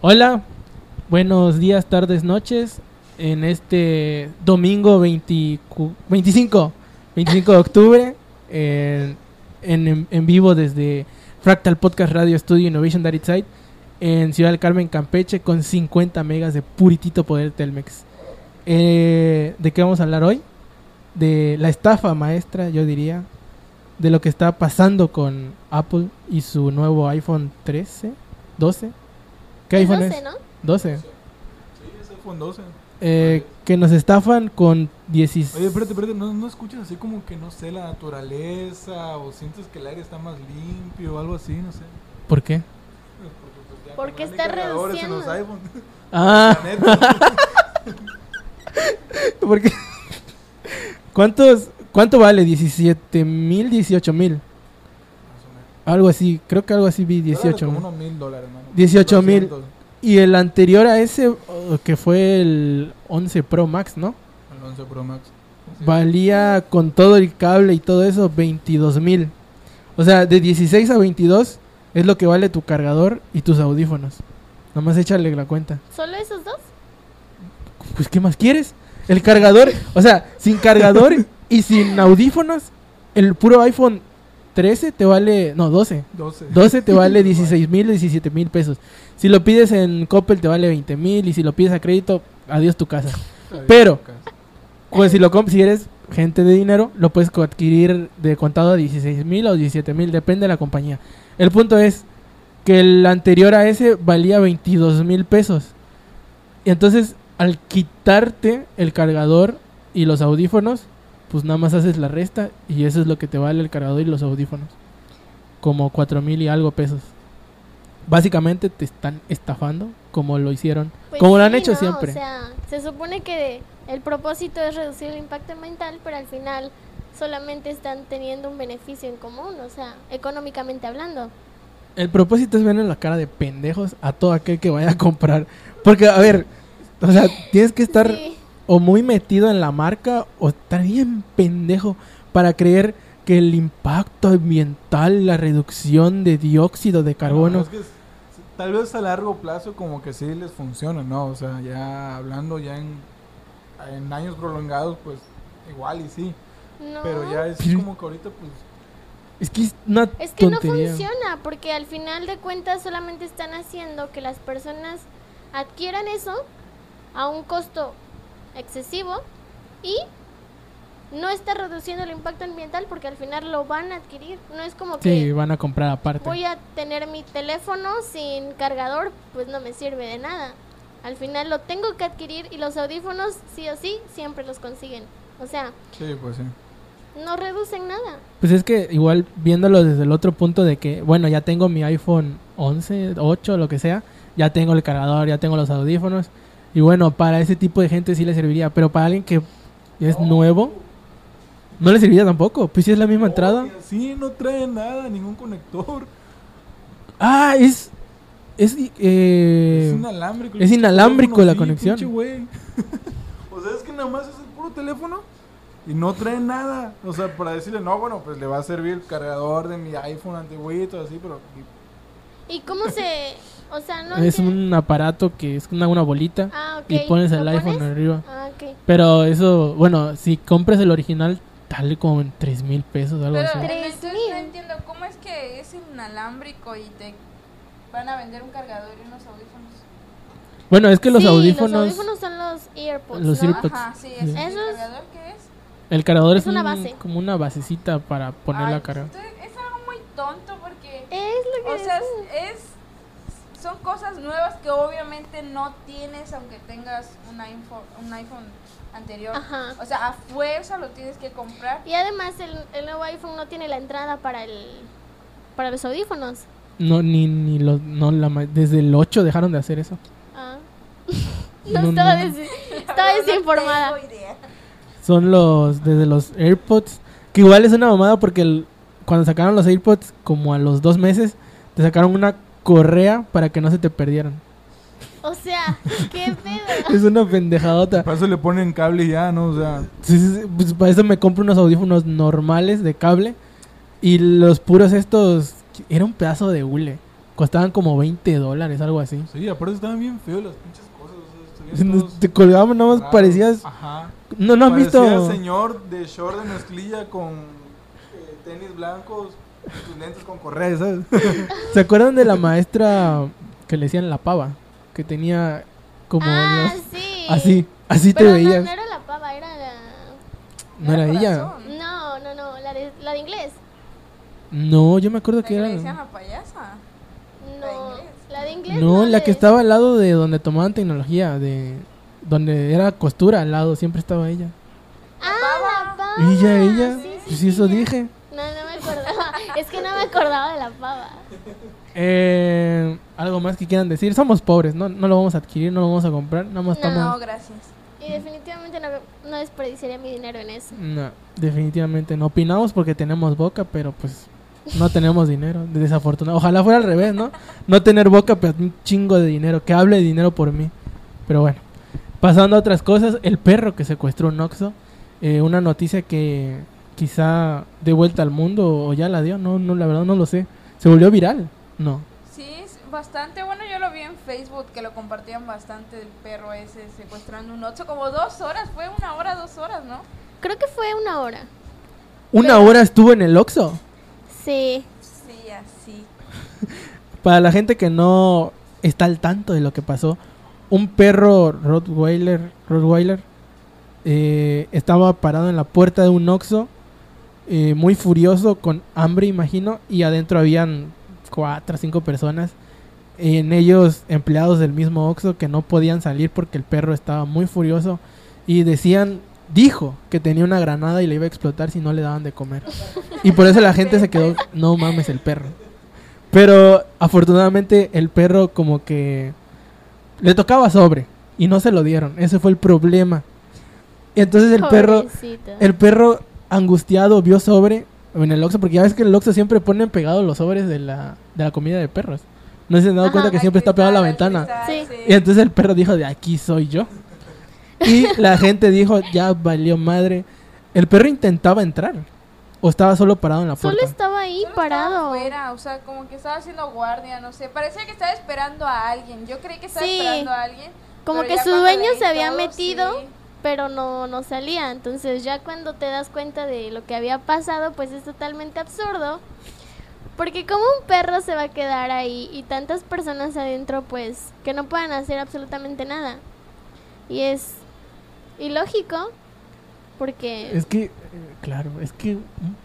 Hola, buenos días, tardes, noches. En este domingo 20 cu- 25, 25 de octubre, en, en, en vivo desde Fractal Podcast Radio Studio Innovation That Site en Ciudad del Carmen, Campeche, con 50 megas de puritito poder Telmex. Eh, ¿De qué vamos a hablar hoy? De la estafa maestra, yo diría, de lo que está pasando con Apple y su nuevo iPhone 13, 12. ¿Qué Es iPhone 12, es? ¿no? 12. Sí, es iPhone 12. Eh, que nos estafan con 16. Oye, espérate, espérate, ¿no, ¿no escuchas así como que, no sé, la naturaleza o sientes que el aire está más limpio o algo así, no sé? ¿Por qué? Pues porque, pues, ya Porque no hay está cargadores en los reduciendo. iPhone. Ah, porque. ¿Cuántos, ¿Cuánto vale? ¿17 mil? ¿18 mil? Algo así, creo que algo así vi, Dólares 18 Como mil. unos mil dólares, mano. 18,000. 200, Y el anterior a ese, oh, que fue el 11 Pro Max, ¿no? El 11 Pro Max. Sí. Valía con todo el cable y todo eso 22 mil. O sea, de 16 a 22 es lo que vale tu cargador y tus audífonos. Nomás échale la cuenta. ¿Solo esos dos? Pues, ¿qué más quieres? El cargador, o sea, sin cargador y sin audífonos, el puro iPhone 13 te vale, no, 12. 12. 12 te vale 16 mil, 17 mil pesos. Si lo pides en Coppel te vale 20 mil y si lo pides a crédito, adiós tu casa. pero- Pues si lo si eres gente de dinero, lo puedes adquirir de contado a 16 mil o 17 mil, depende de la compañía. El punto es que el anterior a ese valía 22 mil pesos. Y entonces, al quitarte el cargador y los audífonos, pues nada más haces la resta y eso es lo que te vale el cargador y los audífonos. Como 4 mil y algo pesos. Básicamente te están estafando como lo hicieron, Pues como lo han hecho ¿no? siempre. O sea, se supone que el propósito es reducir el impacto ambiental, pero al final solamente están teniendo un beneficio en común, o sea, económicamente hablando. El propósito es verle la cara de pendejos a todo aquel que vaya a comprar. Porque, a ver, o sea, tienes que estar Sí. O muy metido en la marca o estar bien pendejo para creer que el impacto ambiental, la reducción de dióxido de carbono... No, es que s- tal vez a largo plazo como que sí les funciona, ¿no? O sea, ya hablando ya en, en años prolongados, pues igual y sí. No. Pero ya es Pero- como que ahorita pues... Es que es una Es que tontería. no funciona, porque al final de cuentas solamente están haciendo que las personas adquieran eso a un costo excesivo y no está reduciendo el impacto ambiental porque al final lo van a adquirir. No es como Sí, que van a comprar aparte. voy a tener mi teléfono sin cargador, pues no me sirve de nada. Al final lo tengo que adquirir y los audífonos sí o sí siempre los consiguen. O sea, Sí, pues sí. no reducen nada. Pues es que igual viéndolo desde el otro punto de que, bueno, ya tengo mi iPhone 11, 8, lo que sea, ya tengo el cargador, ya tengo los audífonos. Y bueno, para ese tipo de gente sí le serviría, pero para alguien que es nuevo, no le serviría tampoco. Pues si es la misma entrada. Sí, no trae nada, ningún conector. Ah, es... Es, eh, es inalámbrico. es inalámbrico la Sí, conexión. o sea, es que nada más es el puro teléfono y no trae nada. O sea, para decirle, no, bueno, pues le va a servir el cargador de mi iPhone antiguito, así, pero... ¿Y cómo se...? O sea, no... es entiendo. un aparato que es una, una bolita Ah, ok. y pones el ¿Lo iPhone pones? arriba. Ah, ok. Pero eso, bueno, si compras el original, tal como en 3 mil pesos, algo Pero así. Tres entonces mil. no entiendo cómo es que es inalámbrico y te van a vender un cargador y unos audífonos. Bueno, es que los Sí, audífonos, Los audífonos son los AirPods, Los ¿no? AirPods. Ajá, sí, Sí. es ¿Y el cargador qué es? el cargador es, Es una un- base. como una basecita para poner Ay, la carga. Es algo muy tonto porque Es lo que o sea, es- es son cosas nuevas que obviamente no tienes aunque tengas un iPhone, un iPhone anterior. Ajá. O sea, a fuerza lo tienes que comprar. Y además el, el nuevo iPhone no tiene la entrada para el para los audífonos. No, ni, ni los, no, la, ma- desde el 8 dejaron de hacer eso. Ah. no, No, estaba, no. des- estaba desinformada. No tengo idea. Son los, desde los AirPods, que igual es una mamada porque el- cuando sacaron los AirPods, como a los dos meses, te sacaron una correa para que no se te perdieran. O sea, qué pedo. Es una pendejadota. Para eso le ponen cable y ya, ¿no? O sea, Sí, sí, sí, pues para eso me compro unos audífonos normales de cable. Y los puros estos. Era un pedazo de hule. Costaban como 20 dólares, algo así. Sí, aparte estaban bien feos las pinches cosas. O sea, estuvieron todos Te colgaban, nada más parecías... Ajá. No, no has Parecía visto... el señor de short de mezclilla con eh, tenis blancos lentes con correa, ¿sabes? ¿Se acuerdan de la maestra que le decían la pava? Que tenía como... ah, los- sí. Así, así te Pero no, veías. no era la pava, era la... No era ella. Corazón. No, no, no, la de, la de inglés. No, yo me acuerdo La que que le era... decían la payasa. No, la de inglés. No, la que de- estaba al lado de donde tomaban tecnología, de donde era costura al lado, siempre estaba ella. Ah, la pava. Ella, ella, Sí, sí, pues sí, eso dije. No, no me acordaba. es que no me acordaba de la pava. Eh, algo más que quieran decir. Somos pobres, no, no lo vamos a adquirir, no lo vamos a comprar, nada más No. No, estamos... gracias. Y definitivamente no, no desperdiciaría mi dinero en eso. No, definitivamente no. Opinamos porque tenemos boca, pero pues no tenemos dinero. Desafortunado. Ojalá fuera al revés, ¿no? No tener boca, pero un chingo de dinero. Que hable de dinero por mí. Pero bueno. Pasando a otras cosas, el perro que secuestró un Oxxo. eh, una noticia que quizá de vuelta al mundo o ya la dio. No, no, la verdad no lo sé. Se volvió viral. No. Sí, es bastante. Bueno, yo lo vi en Facebook que lo compartían bastante del perro ese secuestrando un ocho. Como dos horas, fue una hora, dos horas, ¿no? Creo que fue una hora. Una Pero- hora estuvo en el Oxxo. Sí. Sí, así. Para la gente que no está al tanto de lo que pasó, un perro Rottweiler, Rottweiler eh, estaba parado en la puerta de un Oxxo, eh, muy furioso, con hambre, imagino, y adentro habían cuatro o cinco personas, en ellos empleados del mismo Oxxo que no podían salir porque el perro estaba muy furioso y decían, dijo que tenía una granada y le iba a explotar si no le daban de comer. Y por eso la gente se quedó, no mames el perro. Pero afortunadamente el perro como que le tocaba sobre y no se lo dieron. Ese fue el problema. Y entonces el perro, el perro angustiado vio sobre en el Oxxo, porque ya ves que en el Oxxo siempre ponen pegados los sobres de la, de la comida de perros. No se han dado Ajá. cuenta que siempre está pegado a la ventana. cristal, Sí. Y entonces el perro dijo, de aquí soy yo. Y la gente dijo, ya valió madre. El perro intentaba entrar. O estaba solo parado en la Solo puerta. estaba ahí Solo estaba parado. afuera, o sea, como que estaba haciendo guardia, no sé. Parecía que estaba esperando a alguien. Yo creí que estaba Sí. esperando a alguien. Como que su dueño se había todo, metido. sí. Pero no, no salía. Entonces ya cuando te das cuenta de lo que había pasado, pues es totalmente absurdo. Porque como un perro se va a quedar ahí y tantas personas adentro, pues que no puedan hacer absolutamente nada. Y es ilógico, porque... Es que, eh, claro, es que,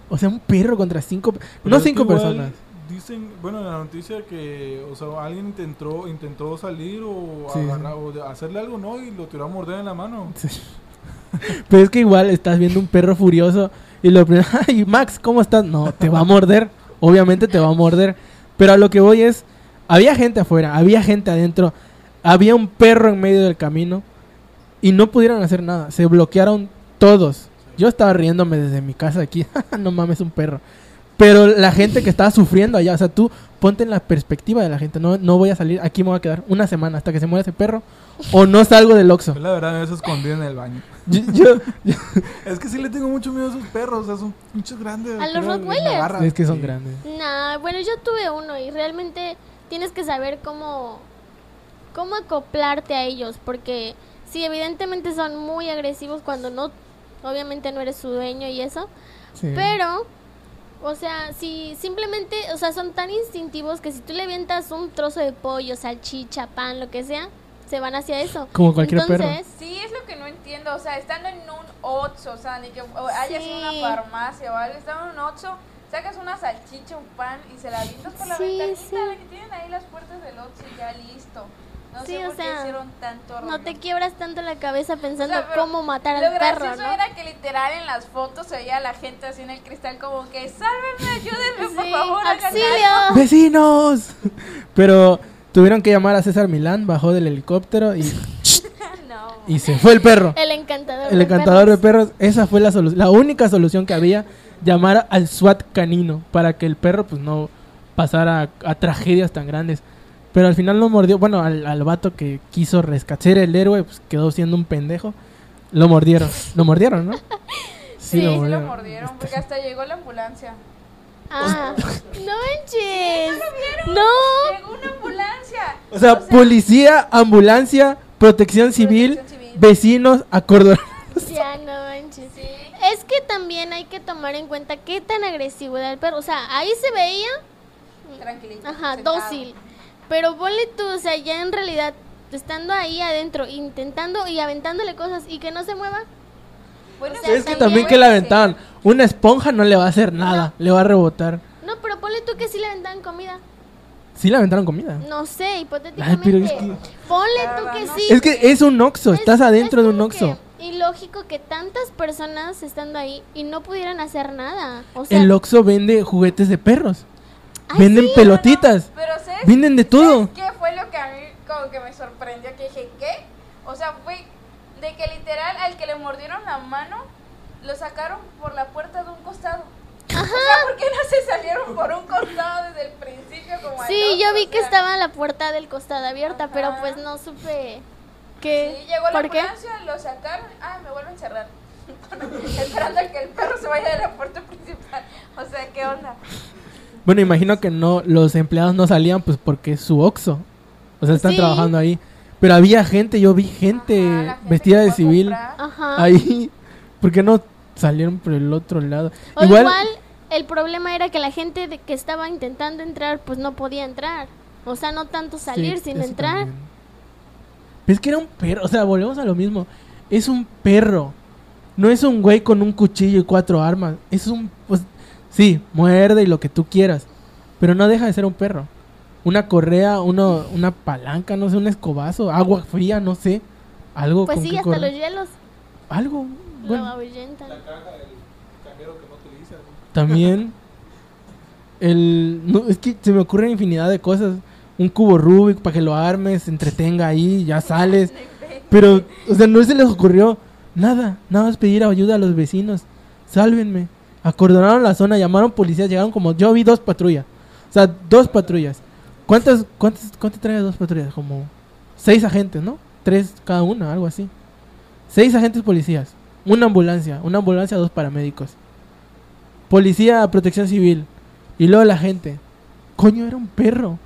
o sea, un perro contra cinco, Pero no cinco igual personas. Dicen, bueno, en la noticia que, o sea, alguien intentó, intentó salir o, Sí, sí. agarrar- o de- hacerle algo, ¿no? Y lo tiró a morder en la mano. Sí. Pero es que igual estás viendo un perro furioso y lo primero, ay, Max, ¿cómo estás? No, te va a morder, obviamente te va a morder. Pero a lo que voy es, había gente afuera, había gente adentro, había un perro en medio del camino y no pudieron hacer nada, se bloquearon todos. Yo estaba riéndome desde mi casa aquí, no mames, un perro. Pero la gente que estaba sufriendo allá, o sea, tú ponte en la perspectiva de la gente, no, no voy a salir, aquí me voy a quedar una semana hasta que se muera ese perro o no salgo del Oxxo. Yo la verdad me hubiese escondido en el baño. Yo- yo- Es que sí le tengo mucho miedo a esos perros, o sea, son muchos grandes. ¿A los Rottweilers? Es que son Sí. grandes. Nah, bueno, yo tuve uno y realmente tienes que saber cómo, cómo acoplarte a ellos, porque sí, evidentemente son muy agresivos cuando no, obviamente no eres su dueño y eso, Sí. pero, o sea, si simplemente, o sea, son tan instintivos que si tú le avientas un trozo de pollo, salchicha, pan, lo que sea, se van hacia eso. Como cualquier perro. Entonces, Sí, es lo que no entiendo. O sea, estando en un Oxxo, o sea, ni que o hayas Sí. una farmacia o algo, estando en un Oxxo, sacas una salchicha, un pan y se la avientas por la Sí, ventanita, sí. la que tienen ahí las puertas del Oxxo y ya listo. No Sí, sé o por qué sea, hicieron tanto no rollo. te quiebras tanto la cabeza O pensando sea, cómo matar Lo al perro, gracioso ¿no? era que literal en las fotos se veía a la gente así en el cristal como que sálvenme, ayúdenme, por favor, auxilio. algo". ¡Vecinos! Pero tuvieron que llamar a César Milán, bajó del helicóptero y, No. y se fue el perro. El encantador. El de encantador de perros. perros. Esa fue la, la única solución que había. Llamar al SWAT canino para que el perro pues no pasara a, a tragedias tan grandes. Pero al final lo mordió. Bueno, al, al vato que quiso rescatar el héroe pues quedó siendo un pendejo. Lo mordieron. Lo mordieron, ¿no? Sí, sí lo mordieron. mordieron, Este- porque hasta llegó la ambulancia. Ah, no manches. No. Llegó una ambulancia. O sea, policía, ambulancia, protección civil, Protección civil. vecinos, acordonados. Ya no manches. Es que también hay que tomar en cuenta qué tan agresivo era el perro. O sea, ahí se veía, Tranquilito. ajá, sentado. dócil. Pero ponle tú, o sea, ya en realidad, estando ahí adentro, intentando y aventándole cosas y que no se mueva. Bueno, O sea, es que también que le aventaban. Una esponja no le va a hacer nada, le va a rebotar. No, pero ponle tú que sí le aventaban comida. Sí le aventaron comida. No sé, Ay, hipotéticamente. pero es que, Ponle tú que sí. es que es un oxo, Es- estás adentro es de un oxo. ilógico que tantas personas estando ahí y no pudieran hacer nada. O sea, El oxo vende juguetes de perros. Ay, Venden sí, pelotitas. Pero ¿sabes? Venden de todo. ¿sabes ¿Qué fue lo que a mí como que me sorprendió? Que dije, ¿qué? O sea, fue de que literal al que le mordieron la mano, lo sacaron por la puerta de un costado. O sea, ¿por qué no se salieron por un costado desde el principio como Sí, otro? yo vi O que sea, estaba la puerta del costado abierta, pero Ajá. pues no supe que... Sí, llegó la ¿Por qué? ambulancia, lo sacaron, ah, me vuelven a encerrar. Esperando a que el perro se vaya de la puerta principal. O sea, ¿qué onda? Bueno, imagino que no, los empleados no salían pues porque es su oxo. O sea, están Sí. trabajando ahí. Pero había gente, yo vi gente Ajá, la gente vestida de civil. Ajá. ahí. ¿Por qué no salieron por el otro lado? O igual, el problema era que la gente de que estaba intentando entrar, pues no podía entrar. O sea, no tanto salir, Sí, sino eso entrar. también. Pero es que era un perro, o sea, volvemos a lo mismo. Es un perro. No es un güey con un cuchillo y cuatro armas. Es un, pues, sí, muerde y lo que tú quieras. Pero no deja de ser un perro. Una correa, uno, una palanca, no sé, un escobazo, agua fría, no sé. Algo Pues con sí, que hasta correr. los hielos Algo, lo bueno, ahuyentan. también. El, no, es que se me ocurren infinidad de cosas. Un cubo Rubik para que lo armes, se entretenga ahí, ya sales. Pero, o sea, no se les ocurrió nada. Nada más pedir ayuda a los vecinos. Sálvenme. Acordonaron la zona, llamaron policías, llegaron como. Yo vi dos patrullas. O sea, dos patrullas. ¿Cuántas, cuántas, cuánto trae dos patrullas? Como seis agentes, ¿no? Tres cada una, algo así. Seis agentes policías. Una ambulancia. Una ambulancia, dos paramédicos. Policía, protección civil. Y luego la gente. Coño, era un perro.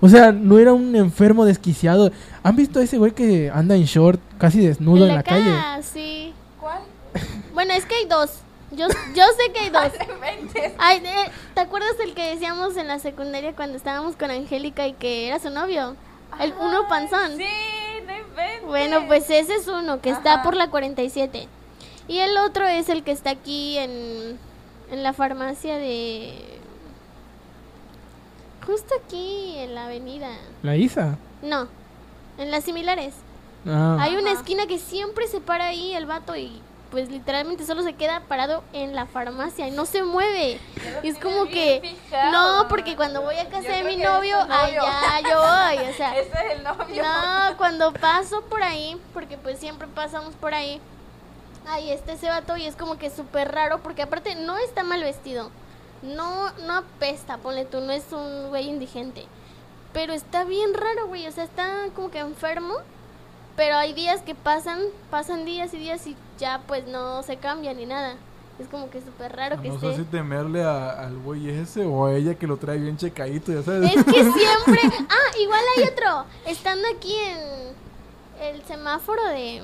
O sea, no era un enfermo desquiciado. ¿Han visto a ese güey que anda en short, casi desnudo en de la calle? sí. ¿Cuál? Bueno, es que hay dos. Yo, yo sé que hay dos. Ay, eh, ¿Te acuerdas el que decíamos en la secundaria cuando estábamos con Angélica y que era su novio? El uno panzón. Sí, no inventes. Bueno, pues ese es uno que está por la 47. Y el otro es el que está aquí en, en la farmacia de... Justo aquí en la avenida. La Isa. No, en las similares. Ah. Hay una Ajá. esquina que siempre se para ahí el vato y pues literalmente solo se queda parado en la farmacia y no se mueve. Y es como que fijado. no, porque cuando voy a casa Yo de mi novio, novio. allá yo voy, o sea, Ese es el novio. no, cuando paso por ahí, porque pues siempre pasamos por ahí, ahí está ese vato y es como que súper raro, porque aparte no está mal vestido, no, no apesta, ponle tú, no es un güey indigente, pero está bien raro, güey, o sea, está como que enfermo, pero hay días que pasan, pasan días y días y ya pues no se cambia ni nada, es como que súper raro que No esté... sé si temerle a- al güey ese o a ella que lo trae bien checadito, ya sabes. Es que siempre. Ah, igual hay otro. Estando aquí en el semáforo de.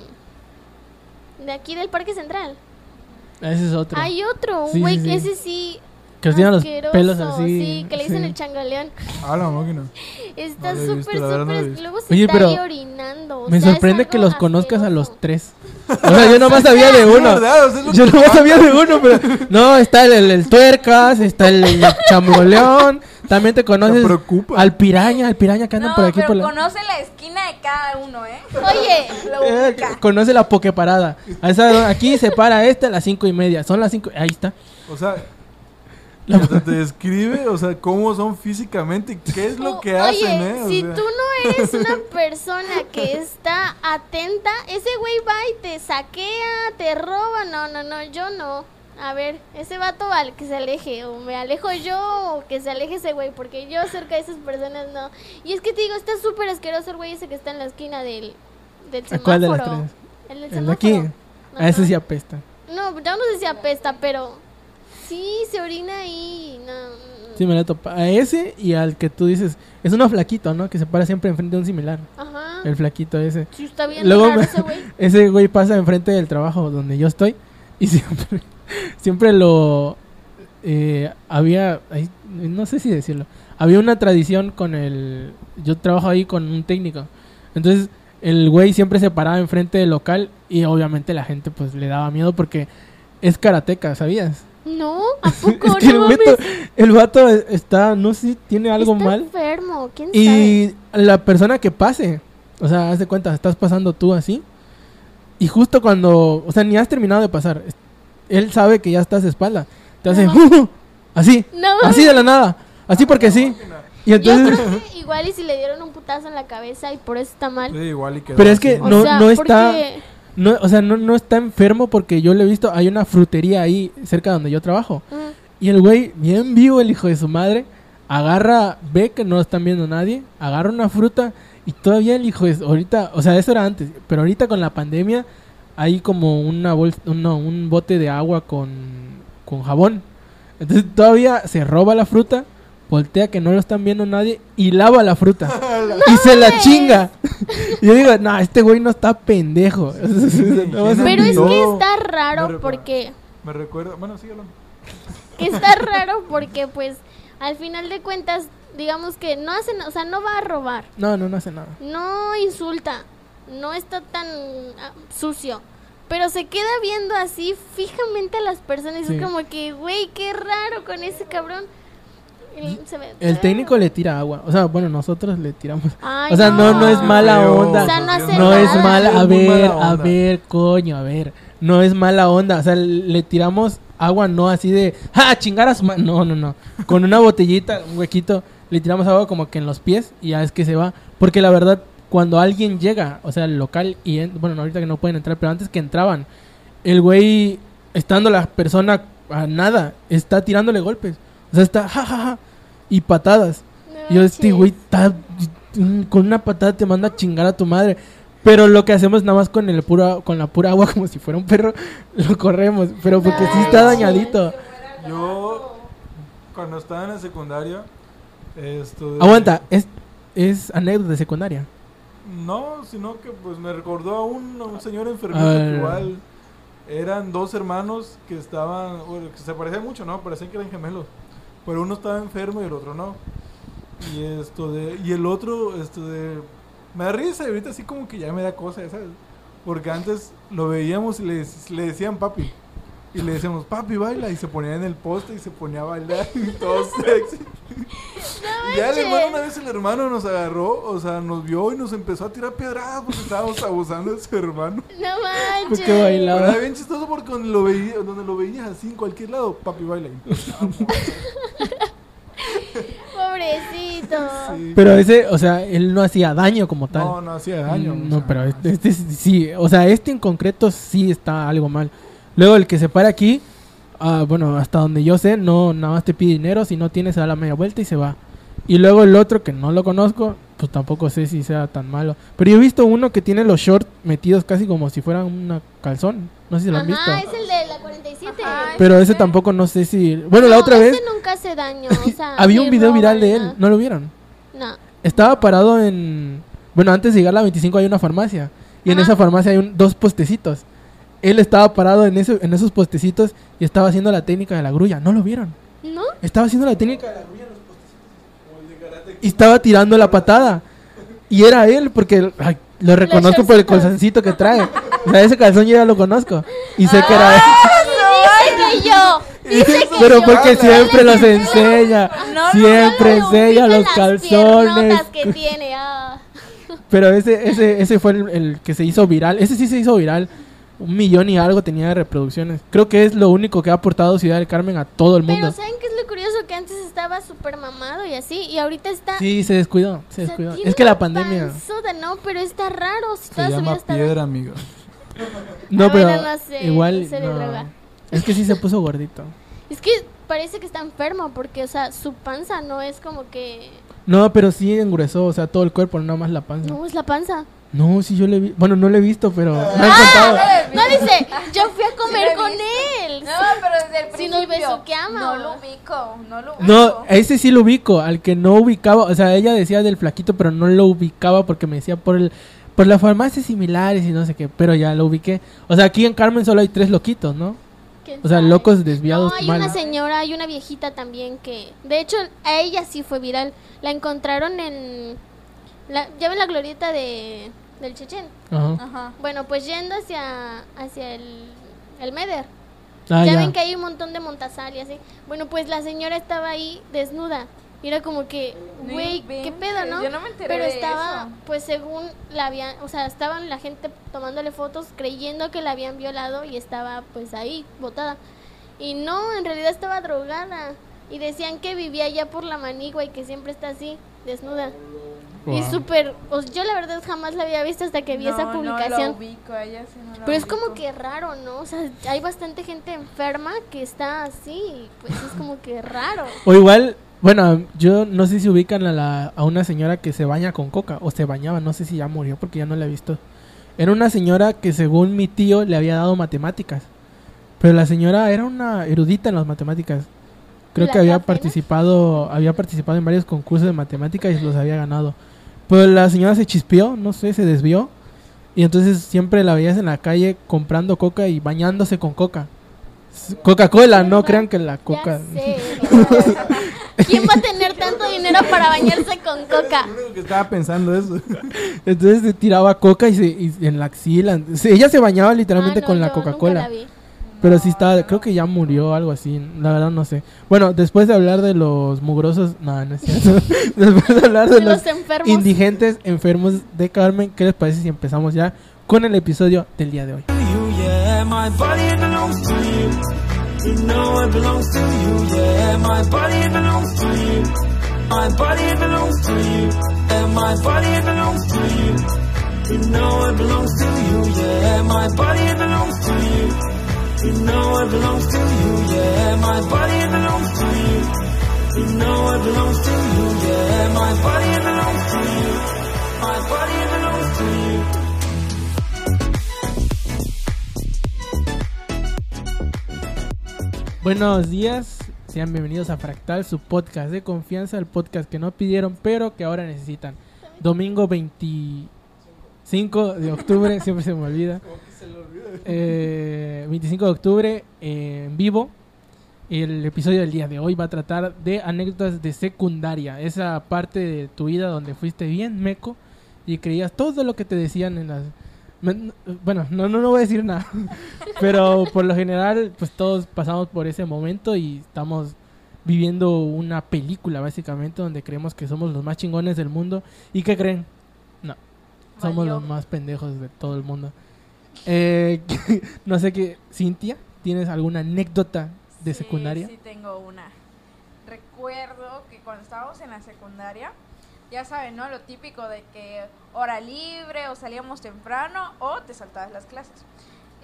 De aquí del Parque Central. Ese es otro. Hay otro, Sí, güey, sí, que sí. ese sí. Que tiene los pelos así. Sí, que le dicen sí. el changaleón. Ah, la máquina. Está No súper, súper. Luego se Oye, está pero ahí orinando. o Me sea, sorprende que los conozcas a los tres. O sea, yo nomás sabía de uno. verdad, o sea, es lo Yo nomás sabía de uno, pero. No, está el, el, el tuercas, está el, el chamboleón. También te conoces Me preocupa. al piraña, al piraña que anda No, por aquí pero por la. conoce la esquina de cada uno, ¿eh? Oye, Lo Eh, conoce la pokeparada. Aquí se para este a las cinco y media. Son las cinco. Ahí está. O sea, Te describe, o sea, cómo son físicamente, y qué es lo que Oye, hacen, ¿eh? O si sea, tú no eres una persona que está atenta, ese güey va y te saquea, te roba. No, no, no, yo no. A ver, ese vato al que se aleje, o me alejo yo, o que se aleje ese güey, porque yo cerca de esas personas no. Y es que te digo, está súper asqueroso el güey ese que está en la esquina del, del ¿A semáforo. cuál de las tres? El del El de aquí. semáforo. A ese sí apesta. No, yo no sé si apesta, pero Sí, se orina ahí. No. Sí, me la topa. A ese y al que tú dices, es uno flaquito, ¿no? Que se para siempre enfrente de un similar. Ajá. El flaquito ese. Sí, está bien Luego raro ese güey. Ese güey pasa enfrente del trabajo donde yo estoy y siempre, siempre lo eh, había, no sé si decirlo, había una tradición con el, yo trabajo ahí con un técnico, entonces el güey siempre se paraba enfrente del local y obviamente la gente pues le daba miedo porque es karateca, ¿sabías? No, ¿a poco? es que el no vato, el vato está, no sé, tiene algo Está mal. enfermo, ¿quién sabe? Y la persona que pase, o sea, haz de cuenta, estás pasando tú así. Y justo cuando, o sea, ni has terminado de pasar, él sabe que ya estás de espalda. Te hace, No. "Uh", así, No, así de la nada, así porque sí. Y Yo entonces, creo que igual y si le dieron un putazo en la cabeza y por eso está mal. Sí, igual y quedó Pero es que O no- sea, no está- porque- no, o sea, no, no está enfermo porque yo lo he visto, hay una frutería ahí cerca donde yo trabajo. Mm, Y el güey, bien vivo, el hijo de su madre, agarra, ve que no lo están viendo nadie, agarra una fruta y todavía el hijo de... Ahorita, o sea, eso era antes, pero ahorita con la pandemia hay como una bolsa, no, un bote de agua con, con jabón. Entonces todavía se roba la fruta, voltea que no lo están viendo nadie y lava la fruta. y se la chinga. y yo digo, no, este güey no está pendejo. Pero es que está raro porque... Me recuerda, bueno, sí, hablando. que está raro porque pues al final de cuentas digamos que no hace o sea no va a robar no, no, no hace nada. no insulta no está tan ah, sucio pero se queda viendo así fijamente a las personas y Sí. es como que güey qué raro con ese cabrón El técnico le tira agua. O sea, bueno, nosotros le tiramos. Ay, o sea, no, no es mala onda. O sea, no hace No es nada. mala, a ver, mala a ver, coño, a ver. No es mala onda, o sea, le tiramos agua no así de, ¡ja, chingar a su ma-". No, no, no. Con una botellita, un huequito, le tiramos agua como que en los pies y ya es que se va. Porque la verdad, cuando alguien llega, o sea, al local y, en- bueno, ahorita que no pueden entrar, pero antes que entraban, el güey, estando la persona a nada, está tirándole golpes. O sea, está, ja, ja, ja, y patadas. No Yo, este güey mm, con una patada te manda a chingar a tu madre. Pero lo que hacemos nada más con el puro, con la pura agua, como si fuera un perro, lo corremos. Pero porque sí está dañadito. Yo, cuando estaba en la secundaria, esto de- Aguanta, es, es anécdota de secundaria. No, sino que pues me recordó a un, a un señor enfermito A que ver. igual eran dos hermanos que estaban, bueno, que se parecían mucho, ¿no? Parecían que eran gemelos. Pero uno estaba enfermo y el otro no. Y esto de, y el otro, esto de, me da risa y ahorita así como que ya me da cosa, ¿sabes? Porque antes lo veíamos y le decían papi. Y le decíamos, papi, baila. Y se ponía en el poste y se ponía a bailar y todo sexy. Ya el hermano, una vez el hermano nos agarró, o sea, nos vio y nos empezó a tirar pedradas porque estábamos abusando de su hermano. no manches Porque bailaba. Pero era bien chistoso porque donde lo, veía, donde lo veías así en cualquier lado, papi baila. Pobrecito Sí. Pero ese, o sea, él no hacía daño como tal. No, no hacía daño. O No, sea, pero este, este sí, o sea, este en concreto sí está algo mal. Luego el que se para aquí, ah, bueno, hasta donde yo sé, no nada más te pide dinero, si no tienes se da la media vuelta y se va. Y luego el otro que no lo conozco, pues tampoco sé si sea tan malo. Pero yo he visto uno que tiene los shorts metidos casi como si fueran una calzón. No sé si lo han visto. Ajá, es el de la 47 Ajá, Pero ese tampoco no sé si... Bueno, la otra ese vez nunca hace daño, o sea, había un video viral de él. ¿no lo vieron? No. Estaba parado en... Bueno, antes de llegar a la 25 hay una farmacia. Y en esa farmacia hay un- dos postecitos. Él estaba parado en, ese, en esos postecitos y estaba haciendo la técnica de la grulla. ¿No lo vieron? ¿No? Estaba haciendo la técnica de la grulla en los postecitos. Y estaba tirando la patada. Y era él porque ay, lo reconozco por el calzoncito que trae. O sea, ese calzón yo ya lo conozco. Y sé que era él. Dice que yo. Dice que Pero yo. porque siempre los enseña. No, Siempre no, no, enseña los las calzones. que tiene. ah. Pero ese, ese, ese fue el, el que se hizo viral. Ese sí se hizo viral. Un millón y algo tenía de reproducciones. Creo que es lo único que ha aportado Ciudad del Carmen a todo el mundo. Pero ¿saben qué es lo curioso? Que antes estaba súper mamado y así. Y ahorita está... Sí, se descuidó, se o sea, descuidó. Es que la pandemia. panzota, no, pero está raro. Si Se llama está... piedra, amigo. No, Ah, pero bueno, no sé, igual no. Es que sí se puso gordito. Es que parece que está enfermo porque, o sea, su panza no es como que... No, pero sí engruesó, o sea, todo el cuerpo, no nada más la panza. No, es la panza. No, sí, yo le vi. Bueno, no le he visto, pero me han Ah, contado. no dice, yo fui a comer con él. No, pero desde el Si no principio. beso que ama. No lo ubico, no lo ubico. No, a ese sí lo ubico, al que no ubicaba, o sea, ella decía del flaquito, pero no lo ubicaba porque me decía por el por las farmacias similares y no sé qué, pero ya lo ubiqué. O sea, aquí en Carmen solo hay tres loquitos, ¿no? ¿Quién O sea, locos desviados No, hay mal. una señora, hay una viejita también que, de hecho, a ella sí fue viral. La encontraron en, la, ya ven la glorieta de del Chechen. Ajá. Ajá. Bueno, pues yendo hacia hacia el, el Meder. Ah, ya, ya. ven que hay un montón de montasal y así. Bueno, pues la señora estaba ahí desnuda. Y era como que, No güey, ¿qué inventes, pedo, no? yo no me enteré Pero de estaba, eso. pues según la habían, o sea, estaban la gente tomándole fotos creyendo que la habían violado y estaba pues ahí, botada. Y no, en realidad estaba drogada. Y decían que vivía allá por la manigua y que siempre está así, desnuda. Y súper, o sea, yo la verdad jamás la había visto hasta que vi esa publicación. No lo ubico, a ella sí no la Pero es como que raro, ¿no? O sea, hay bastante gente enferma que está así, y pues es como que raro. O igual, bueno, yo no sé si ubican a, la, a una señora que se baña con coca, o se bañaba, no sé si ya murió porque ya no la he visto. Era una señora que según mi tío le había dado matemáticas. Pero la señora era una erudita en las matemáticas. Creo ¿La que había cafena? participado, había participado en varios concursos de matemáticas y los había ganado. Pero la señora se chispeó, no sé, se desvió. Y entonces siempre la veías en la calle comprando coca y bañándose con coca. Coca-Cola, no crean que la coca. Ya sé. ¿Quién va a tener tanto dinero para bañarse con coca? Lo único que estaba pensando eso. Entonces se tiraba coca y, se, y en la axila. Se- ella se bañaba literalmente Ah, no, con la yo nunca Coca-Cola. Pero sí estaba, creo que ya murió algo así. La verdad no sé. Bueno, después de hablar de los mugrosos. No, no es cierto. después de hablar de los Los enfermos. indigentes enfermos de Carmen, ¿qué les parece si empezamos ya con el episodio del día de hoy? You, know it belongs to you, yeah. My body belongs to you. You know it belongs to you, yeah. My body belongs to you. My body belongs to you. Buenos días, sean bienvenidos a Fractal, su podcast de confianza, el podcast que no pidieron, pero que ahora necesitan. Domingo 25 de octubre, siempre se me olvida. Eh, 25 de octubre, eh, en vivo. El episodio del día de hoy va a tratar de anécdotas de secundaria, esa parte de tu vida donde fuiste bien meco y creías todo lo que te decían en las... Bueno, no, no, no voy a decir nada. Pero por lo general, pues todos pasamos por ese momento y estamos viviendo una película básicamente donde creemos que somos los más chingones del mundo. ¿Y qué creen? No, somos los más pendejos de todo el mundo. Eh, no sé qué, Cintia, ¿tienes alguna anécdota de Sí, secundaria? Sí, tengo una. Recuerdo que cuando estábamos en la secundaria, ya saben, ¿no? Lo típico de que hora libre o salíamos temprano o te saltabas las clases.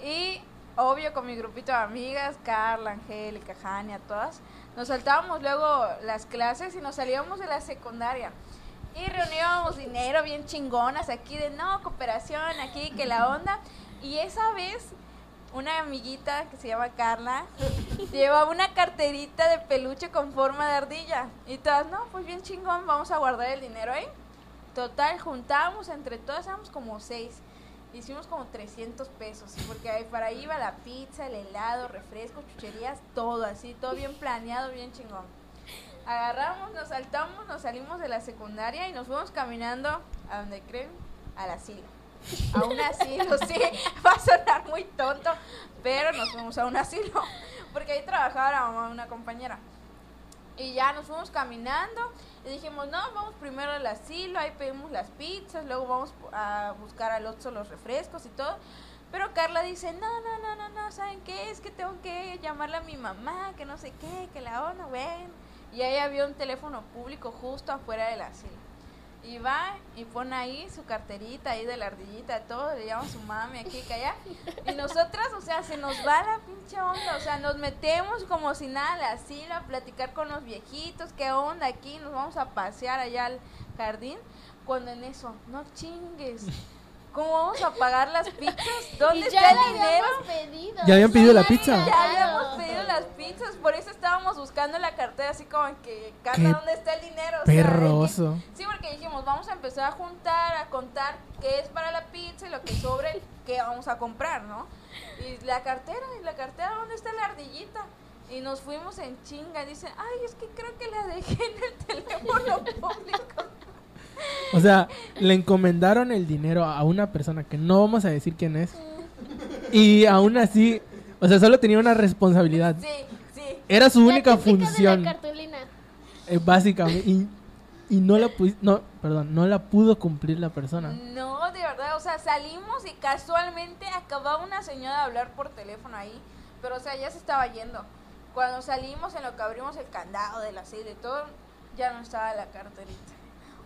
Y obvio con mi grupito de amigas, Carla, Angélica, Jania, todas, nos saltábamos luego las clases y nos salíamos de la secundaria. Y reuníamos dinero bien chingonas aquí de no, cooperación, aquí, que la onda. Y esa vez, una amiguita que se llama Carla llevaba una carterita de peluche con forma de ardilla. Y todas, no, pues bien chingón, vamos a guardar el dinero ahí. Total, juntábamos entre todas, éramos como seis. Hicimos como 300 pesos, porque para ahí iba la pizza, el helado, refrescos, chucherías, todo así, todo bien planeado, bien chingón. Agarramos, nos saltamos, nos salimos de la secundaria y nos fuimos caminando a donde creen, al asilo. A un asilo, sí, va a sonar muy tonto, pero nos fuimos a un asilo, porque ahí trabajaba la mamá de una compañera. Y ya nos fuimos caminando y dijimos, no, vamos primero al asilo, ahí pedimos las pizzas, luego vamos a buscar al Oxxo los refrescos y todo. Pero Carla dice, no, no, no, no, no, ¿saben qué? Es que tengo que llamarle a mi mamá, que no sé qué, que la onda, ven. Y ahí había un teléfono público justo afuera del asilo. Y va y pone ahí su carterita ahí de la ardillita, todo, le llama su mami aquí, que allá. Y nosotras, o sea, se nos va la pinche onda, o sea, nos metemos como si nada asilo a platicar con los viejitos, qué onda aquí, nos vamos a pasear allá al jardín. Cuando en eso, no chingues, ¿cómo vamos a pagar las pizzas? ¿Dónde está el dinero? habíamos pedido. ¿Ya habían pedido la pizza? Ya habíamos pedido las pizzas, por eso estábamos buscando la cartera así como que, Qué Carla, ¿dónde está el dinero? O sea, de que- Perroso. Sí, porque dijimos, vamos a empezar a juntar, a contar qué es para la pizza y lo que sobre, qué vamos a comprar, ¿no? Y la cartera, y la cartera, ¿dónde está la ardillita? Y nos fuimos en chinga, y dicen, ay, es que creo que la dejé en el teléfono público. O sea, le encomendaron el dinero a una persona que no vamos a decir quién es. Y aún así, o sea, solo tenía una responsabilidad. Sí, sí. Era su La única de función, la cartulina. eh, básicamente. Y, y no la no, perdón, no la pudo cumplir la persona. No, de verdad, o sea, salimos y casualmente acababa una señora de hablar por teléfono ahí, pero o sea, ya se estaba yendo. Cuando salimos en lo que abrimos el candado de la sede y todo, ya no estaba la carterita.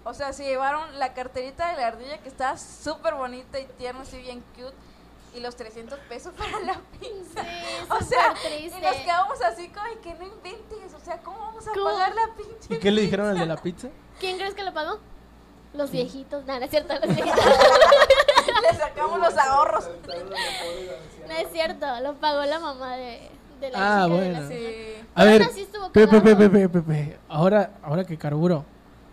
O sea, se llevaron la carterita de la ardilla que estaba súper bonita y tierna, así bien cute, y los 300 pesos para la pizza. Sí, o sea, súper y triste. nos quedamos así como que no inventes, o sea, ¿cómo vamos a ¿Cómo? pagar la pinche ¿Y qué le dijeron al de la pizza? ¿Quién crees que lo pagó? Los viejitos. No es cierto, los viejitos. Le sacamos los ahorros. no es cierto, lo pagó la mamá de, de la Ah, chica de bueno. la Sí. A ver. Pepe, Pepe, Pepe, ahora, ahora que carburo,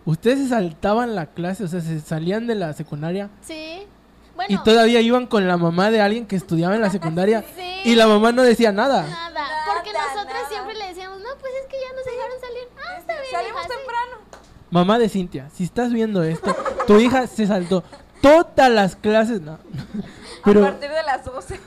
¿ustedes se saltaban la clase? O sea, se salían de la secundaria Sí. Bueno, y todavía iban con la mamá de alguien que estudiaba en la secundaria Sí. y la mamá no decía nada. nada. Porque nosotras nada. siempre le decíamos, no, pues es que ya nos dejaron salir. Ah, está bien. Salimos hija, sí". temprano. Mamá de Cintia, si estás viendo esto, tu hija se saltó todas las clases. No. a Pero partir de las 12.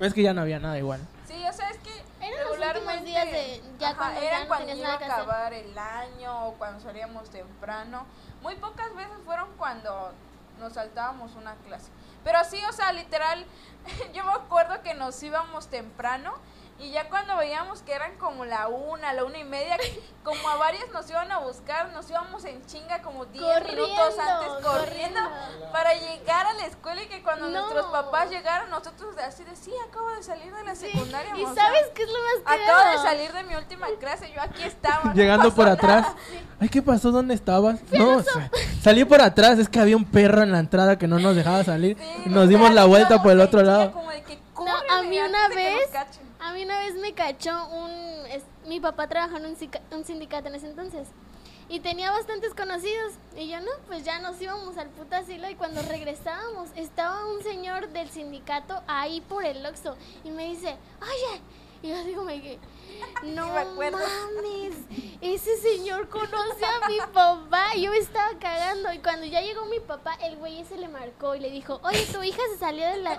es que ya no había nada igual. Sí, o sea, es que Eran los regularmente últimos días ya cuando ya no cuando iba a hacer. acabar el año o cuando salíamos temprano. Muy pocas veces fueron cuando nos saltábamos una clase. Pero sí, o sea, literal, yo me acuerdo que nos íbamos temprano y ya cuando veíamos que eran como la una, la una y media, como a varias nos iban a buscar, nos íbamos en chinga como 10 minutos antes corriendo, corriendo. para llegar a la escuela y que cuando No. nuestros papás llegaron, nosotros así de, sí, acabo de salir de la Sí, secundaria. ¿Y sabes qué es lo más Acabo de salir de mi última clase, yo aquí estaba. no Llegando pasó por nada. atrás. Ay, ¿qué pasó? ¿Dónde estabas? No, salí por atrás, es que había un perro en la entrada que no nos dejaba salir. Sí, y nos dimos la vuelta por el otro lado. como de que, No, "Córrele a mí una vez, cachen". A mí una vez me cachó un, mi papá trabajaba en un, un sindicato en ese entonces y tenía bastantes conocidos y yo no, pues ya nos íbamos al puto asilo y cuando regresábamos estaba un señor del sindicato ahí por el Oxxo y me dice, oye, y yo digo, me que no me acuerdo. mames, ese señor conoce a mi papá. Yo me estaba cagando. Y cuando ya llegó mi papá, el güey ese le marcó y le dijo, oye, tu hija se salió de la...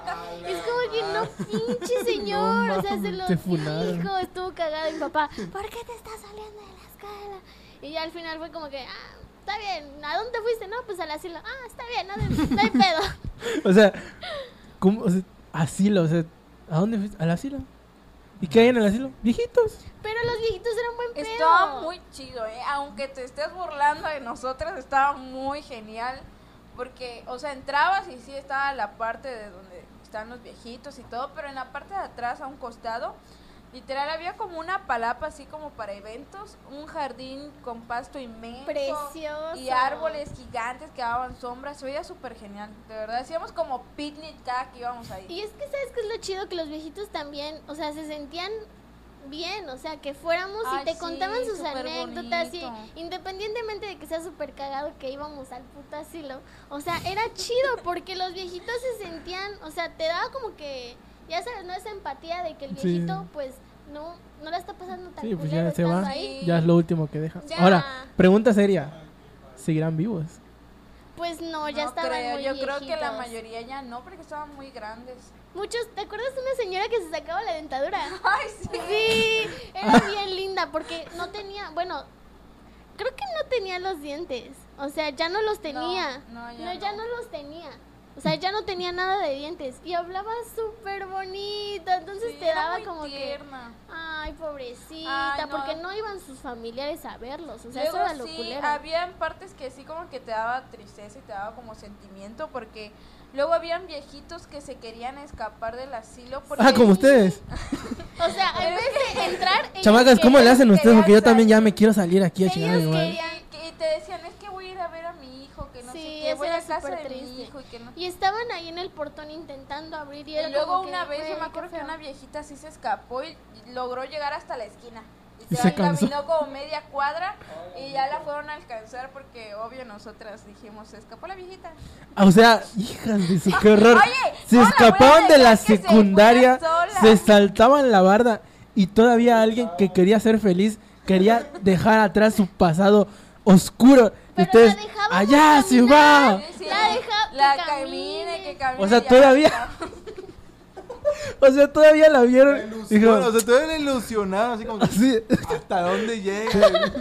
Es como que no, pinche señor. No o sea, se lo dijo, estuvo cagado mi papá. ¿Por qué te estás saliendo de la escuela? Y ya al final fue como que, ah, está bien. ¿A dónde fuiste? No, pues al asilo. Ah, está bien, no, no hay pedo. O sea, ¿cómo? O sea, asilo, o sea, ¿a dónde fuiste? ¿Al asilo? ¿Y qué hay en el asilo? Viejitos. Pero los viejitos eran buen pedo. Estaba muy chido, ¿eh? Aunque te estés burlando de nosotras, estaba muy genial. Porque, o sea, entrabas y sí estaba la parte de donde están los viejitos y todo, pero en la parte de atrás, a un costado, literal había como una palapa así como para eventos, un jardín con pasto inmenso. Precioso. Y árboles gigantes que daban sombras, se veía súper genial, de verdad. Hacíamos como picnic cada que íbamos ahí. Y es que, ¿sabes qué es lo chido? Que los viejitos también, o sea, se sentían bien, o sea, que fuéramos Ay, y te sí, contaban sus anécdotas y independientemente de que sea súper cagado que íbamos al puto asilo, o sea, era chido porque los viejitos se sentían, o sea, te daba como que, ya sabes, no esa empatía de que el Sí. viejito, pues, no, no la está pasando tan Sí, pues ya se va. ahí. Ya es lo último que deja. Ya. Ahora, pregunta seria. ¿Seguirán vivos? Pues no, ya no estaban creo, muy yo creo que la viejitos. mayoría ya no, porque estaban muy grandes. Muchos, ¿te acuerdas de una señora que se sacaba la dentadura? Ay, sí. Sí, era bien linda porque no tenía, bueno, creo que no tenía los dientes. O sea, ya no los tenía. no, ya ya no. no los tenía. O sea, ya no tenía nada de dientes y hablaba súper bonito, entonces Sí, te era daba muy como tierna. que, ay, pobrecita, Ay, no. porque no iban sus familiares a verlos, o sea, Luego eso era lo sí, culero. habían partes que sí como que te daba tristeza y te daba como sentimiento porque luego habían viejitos que se querían escapar del asilo porque Ah, como ustedes. O sea, en vez de entrar, Chamacas, ¿cómo le hacen ustedes? Porque yo también ya me quiero salir aquí a chingar Ellos querían- te decían, es que voy a ir a ver a mi que Sí, era súper mi triste. hijo y que no. Y estaban ahí en el portón intentando abrir y, era Y luego como que, una vez güey, yo me acuerdo que una viejita sí se escapó y logró llegar hasta la esquina. Y se se caminó como media cuadra y ya la fueron a alcanzar porque obvio nosotras dijimos, se escapó la viejita. Ah, O sea, hijas de su qué horror. Oye, se no escapaban de la que se secundaria, sola. se saltaban la barda y todavía alguien que quería ser feliz quería dejar atrás su pasado oscuro. Y Pero ustedes, la dejábamos allá se va. La deja la que camine, camine. que camine. O sea, todavía- O sea, todavía la vieron. Dijo, Ilusiona, o sea, te ven ilusionado, así como que, así, hasta dónde llega.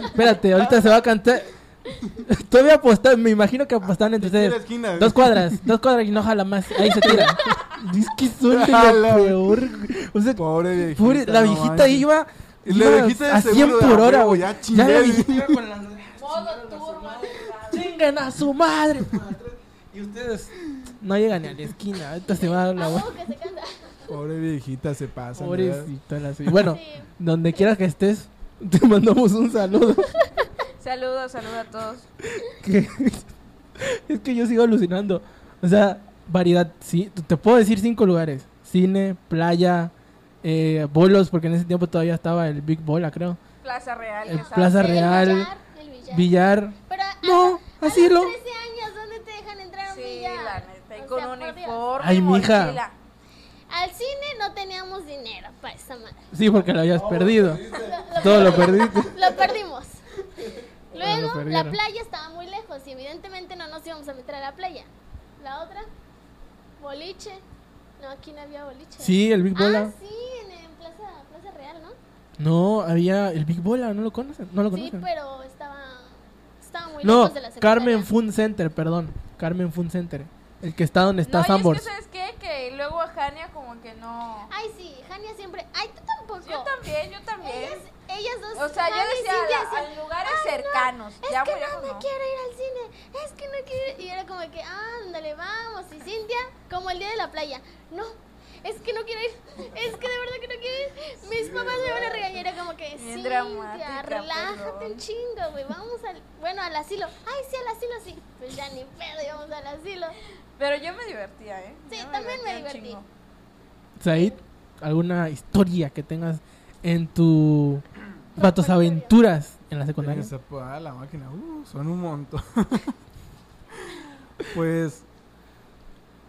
espérate, ahorita se va a cantar. Todavía apostaban, me imagino que apostaban entre la ustedes. esquina. Dos cuadras, dos cuadras y no jala más. Ahí se tira. Es que son lo la- peor. O sea, Pobre viejita. pobre- la no viejita manches. iba, la iba viejita de a 100 seguro de por a hora, güey. ya Ya la viejita con las Modo turbo. Chinguen a su madre. Y ustedes no llegan ni a la esquina. Ahorita se va a dar la vuelta. Pobre viejita, se pasa. Pobrecita la suya. Bueno, Sí. donde quieras que estés, te mandamos un saludo. Saludos, saludos a todos. Es que yo sigo alucinando. O sea, variedad. Sí, te puedo decir cinco lugares: cine, playa, eh, bolos, porque en ese tiempo todavía estaba el Big Bola, creo. Plaza Real. El estaba- Plaza Real, billar. Pero a, No, a así los lo. 13 años, ¿dónde te dejan entrar a un Sí, billar? la neta. Y O con sea, uniforme. Ay, mija. Al cine no teníamos dinero para esa madre. Sí, porque lo habías perdido. Todo lo perdiste. Lo perdimos. Luego, la playa estaba muy lejos y evidentemente no nos íbamos a meter a la playa. La otra, boliche. No, aquí no había boliche. Sí, el Big Ah, Bola. sí, en, en Plaza, Plaza Real, ¿no? No, había el Big Bola, ¿no lo conocen? ¿No lo Sí, conocen? pero estaba, muy No, lejos de la secundaria. Carmen Fun Center, perdón. Carmen Fun Center. El que está donde está no, y es que, ¿sabes qué? Que luego a Jania como que no... Ay, sí, Jania siempre. Ay, tú tampoco. Yo también, yo también. Ellas, ellas dos. O sea, yo Jania decía a, decían, a lugares "Ay, no, cercanos. Es ya que no no. quiero ir al cine. Es que no quiero ir. Y era como que, ándale, vamos. Y Cintia, como el día de la playa. No, es que no quiero ir. Es que de verdad que no quiero ir. Mis papás me van a regañar. Era como que, Bien Cintia, dramática, relájate perdón. un chingo, güey. Vamos al. Bueno, al asilo. Ay, sí, al asilo sí. Pues ya ni pedo, íbamos al asilo. Pero yo me divertía, ¿eh? Sí, Yo también me divertí. chingo. Said, ¿alguna historia que tengas en tu... para tus aventuras en la secundaria? Se apaga la máquina. Uh, son un montón. pues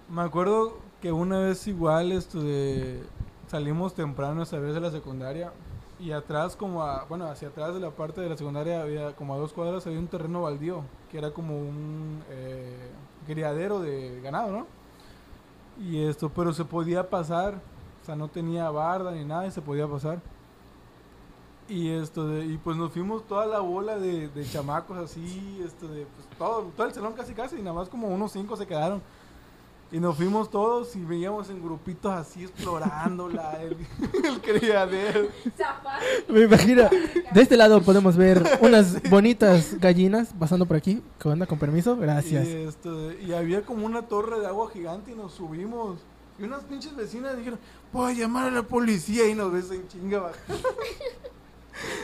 me acuerdo que una vez igual esto de salimos temprano esa vez de la secundaria y atrás como a, bueno, hacia atrás de la parte de la secundaria había como a dos cuadras había un terreno baldío que era como un eh, criadero de ganado, ¿no? Y esto, pero se podía pasar, o sea, no tenía barda ni nada y se podía pasar. Y esto de, y pues nos fuimos toda la bola de, de chamacos así, esto de, pues todo, todo el salón casi casi, y nada más como unos cinco se quedaron. Y nos fuimos todos y veíamos en grupitos así explorándola, el, el criadero. Me imagino. De este lado podemos ver unas bonitas gallinas pasando por aquí. ¿Qué onda? Con permiso. Gracias. Y, esto y había como una torre de agua gigante y nos subimos. Y unas pinches vecinas dijeron, voy a llamar a la policía y nos ves en chinga. baja".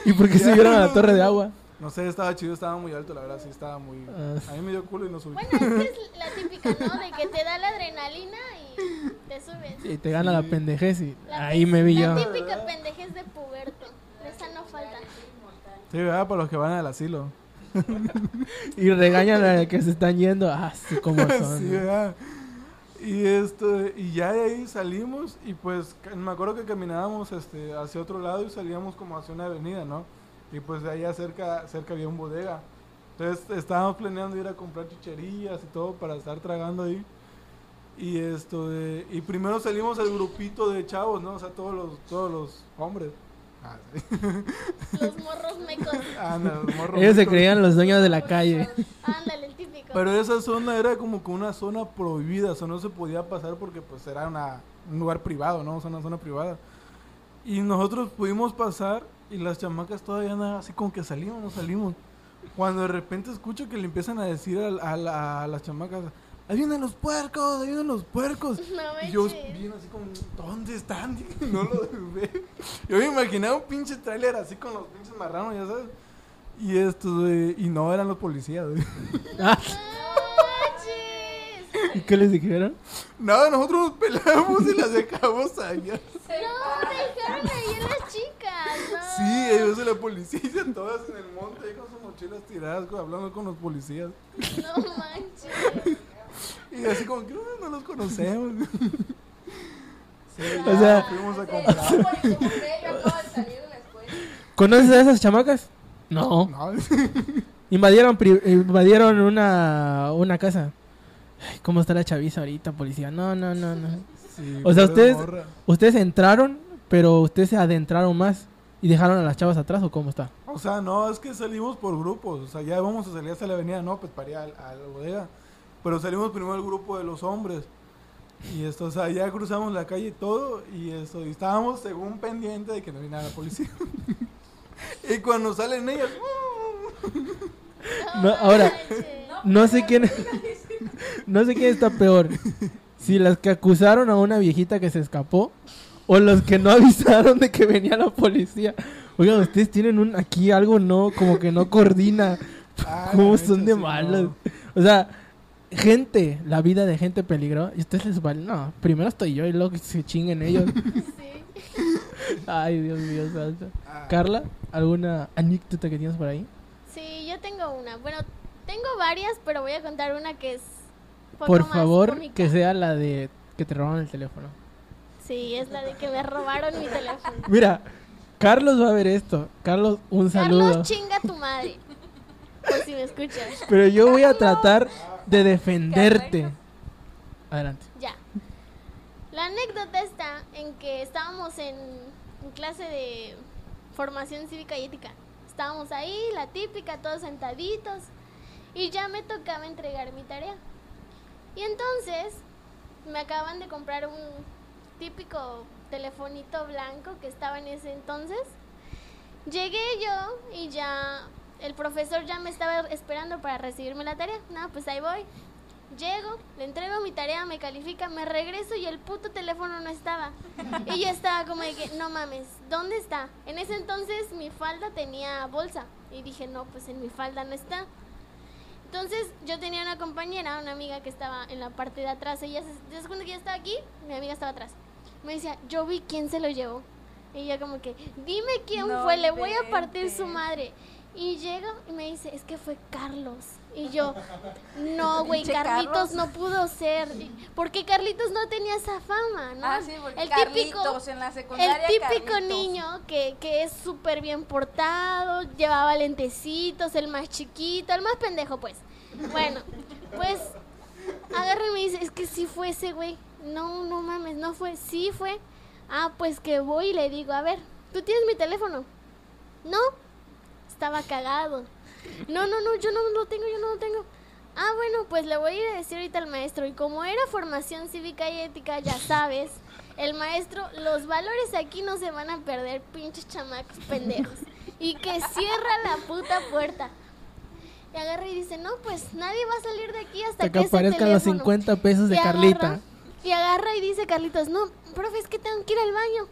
¿Y por qué subieron a la torre de agua? No sé, estaba chido, estaba muy alto, la verdad, sí, estaba muy... Ah. A mí me dio culo y nos subí. Bueno, es que es la típica, ¿no? De que te da la adrenalina y te subes. Y te gana la pendejez y La ahí me vi yo. La típica pendejez de puberto. Esa no falta. Sí, ¿verdad? Para los que van al asilo. Y regañan a que se están yendo. Ah, sí, como son. Sí, ¿verdad? Y esto, y ya de ahí salimos y pues me acuerdo que caminábamos este, hacia otro lado y salíamos como hacia una avenida, ¿no? Y pues de allá cerca, cerca había un bodega. Entonces estábamos planeando ir a comprar chucherías y todo para estar tragando ahí. Y esto de, y primero salimos al grupito de chavos, ¿no? O sea, todos los, todos los hombres. Ah, sí. Los morros mecos. Ah, no, los morros Ellos se ricos. creían los dueños de la calle. Ándale, el típico. Pero esa zona era como que una zona prohibida, o sea, no se podía pasar porque pues era una, un lugar privado, ¿no? O sea, una zona privada. Y nosotros pudimos pasar y las chamacas todavía nada, así como que salimos, no salimos. Cuando de repente escucho que le empiezan a decir a, a la- a las chamacas, ahí vienen los puercos, ahí vienen los puercos. No Y yo bien así como, ¿dónde están? no lo ve. Yo me imaginaba un pinche tráiler así con los pinches marranos, ya sabes. Y esto, de- y no eran los policías, güey. Ah. ¿Y qué les dijeron? Nada, nosotros nos peleamos y las dejamos allá. No, dejaron ahí a las chicas. No. Sí, ellos de la policía y todas en el monte con sus mochilas tiradas, hablando con los policías. No manches. Y así como que "Ah, no los conocemos. Sí, O sea- fuimos a Sí, comprar. no, por eso compré, yo acabo de salir de la escuela. ¿Conoces a esas chamacas? No. No, Invadieron, pri- invadieron una, una casa. Ay, ¿Cómo está la chaviza ahorita, policía? No, no, no, no. sí, O sea, ustedes- morra. Ustedes entraron, pero ustedes se adentraron más y dejaron a las chavas atrás o cómo está? O sea, no, es que salimos por grupos. O sea, ya vamos a salir hasta la avenida, no, pues para ir a, a la bodega. Pero salimos primero el grupo de los hombres. Y esto, o sea, ya cruzamos la calle y todo. Y esto, y estábamos según pendiente de que no viniera la policía. y cuando salen ellas, No, ahora, no sé quién no sé quién está peor. Si las que acusaron a una viejita que se escapó o los que no avisaron de que venía la policía. Oigan, ustedes tienen un aquí algo no como que no coordina. Ah, ¿Cómo son de sí, malos? no. O sea, gente, la vida de gente peligrosa. Y ustedes les vale. No, primero estoy yo y luego que se chinguen ellos. Sí. Ay, Dios mío, santo. Ah. Carla, ¿alguna anécdota que tienes por ahí? Sí, yo tengo una. Bueno, tengo varias, pero voy a contar una que es. poco Por favor, que sea la de que te robaron el teléfono. Sí, es la de que me robaron mi teléfono. Mira, Carlos va a ver esto. Carlos, un saludo. Carlos, chinga tu madre. Por si me escuchas. Pero yo voy a tratar de defenderte. Adelante. Ya. La anécdota está en que estábamos en, en clase de formación cívica y ética. Estábamos ahí, la típica, todos sentaditos. Y ya me tocaba entregar mi tarea. Y entonces me acaban de comprar un típico telefonito blanco que estaba en ese entonces. Llegué yo y ya el profesor ya me estaba esperando para recibirme la tarea. No, pues ahí voy. Llego, le entrego mi tarea, me califica, me regreso y el puto teléfono no estaba. Y yo estaba como de que, no mames, ¿dónde está? En ese entonces mi falda tenía bolsa. Y dije, no, pues en mi falda no está. Entonces yo tenía una compañera, una amiga que estaba en la parte de atrás. Ella se, se que yo estaba aquí, mi amiga estaba atrás. Me decía, yo vi quién se lo llevó. Y yo como que, dime quién No fue, le voy a partir su madre. Y llega y me dice, es que fue Carlos. Y yo, no, güey, Carlitos Carlos. no pudo ser. Porque Carlitos no tenía esa fama, ¿no? Ah, sí, porque el Carlitos típico, en la el típico Carlitos. niño que, que es súper bien portado, llevaba lentecitos, el más chiquito, el más pendejo, pues. Bueno, pues agarra y me dice, es que sí fue ese güey. No, no mames, no fue, sí fue. Ah, pues que voy y le digo, a ver, ¿tú tienes mi teléfono? No, estaba cagado. No, no, no, yo no lo tengo, yo no lo tengo. Ah, bueno, pues le voy a ir a decir ahorita al maestro. Y como era formación cívica y ética, ya sabes, el maestro, los valores aquí no se van a perder, pinches chamacos pendejos. Y que cierra la puta puerta. Y agarra y dice, no, pues nadie va a salir de aquí hasta que que aparezcan los teléfono". 50 pesos de agarra- Carlita. Y agarra y dice Carlitos, no, profe, es que tengo que ir al baño.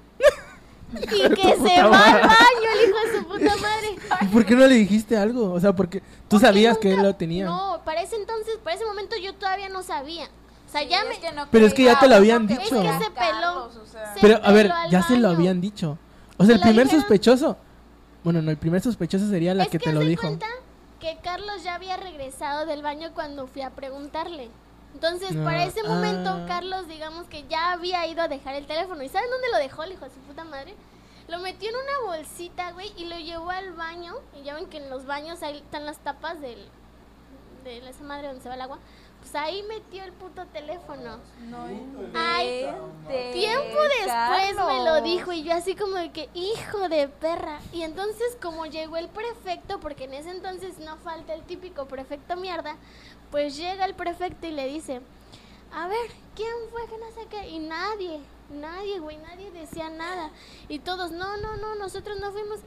y que se va al baño el hijo de su puta madre. ¿Y por qué no le dijiste algo? O sea, porque tú Porque sabías que él nunca- lo tenía. No, para ese entonces, para ese momento yo todavía no sabía. O sea, Sí, ya es me... que no Pero es que ya te lo habían dicho. Es que se Carlos, peló. o sea. Se Pero a ver, ya se lo habían dicho. O sea, el primer dijeron- sospechoso. Bueno, no, el primer sospechoso sería la es que te haz lo dijo. cuenta que Carlos ya había regresado del baño cuando fui a preguntarle. Entonces, para ese momento, ah. Carlos, digamos que ya había ido a dejar el teléfono. ¿Y saben dónde lo dejó el hijo de su puta madre? Lo metió en una bolsita, güey, y lo llevó al baño. Y ya ven que en los baños ahí están las tapas del, de esa madre donde se va el agua. Pues ahí metió el puto teléfono. No Ay, Tiempo después me lo dijo y yo así como de que hijo de perra. Y entonces como llegó el prefecto, porque en ese entonces no falta el típico prefecto mierda, pues llega el prefecto y le dice, a ver, ¿quién fue que no sé qué? Y nadie, nadie, güey, nadie decía nada. Y todos, no, no, no, nosotros no fuimos.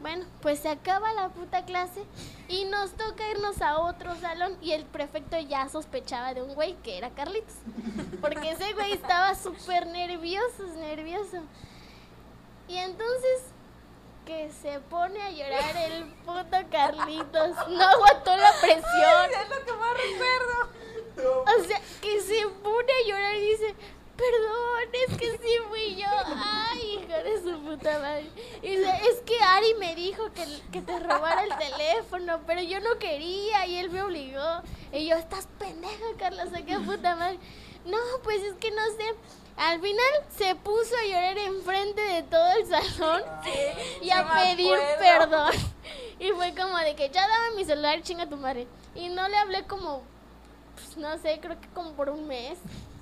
Bueno, pues se acaba la puta clase y nos toca irnos a otro salón y el prefecto ya sospechaba de un güey que era Carlitos. Porque ese güey estaba súper nervioso, nervioso. Y entonces que se pone a llorar el puto Carlitos. No aguantó la presión. Es lo que más recuerdo. O sea, que se pone a llorar y dice, perdón, es que sí fui yo. Ay, hija de su puta madre. Y dice, es que Ari me dijo que, que te robara el teléfono, pero yo no quería y él me obligó. Y yo, estás pendeja, Carla, qué puta madre. No, pues es que no sé. Al final se puso a llorar enfrente de todo el salón y a pedir acuerdo. perdón. Y fue como de que ya dame mi celular, chinga tu madre. Y no le hablé como, pues, no sé, creo que como por un mes.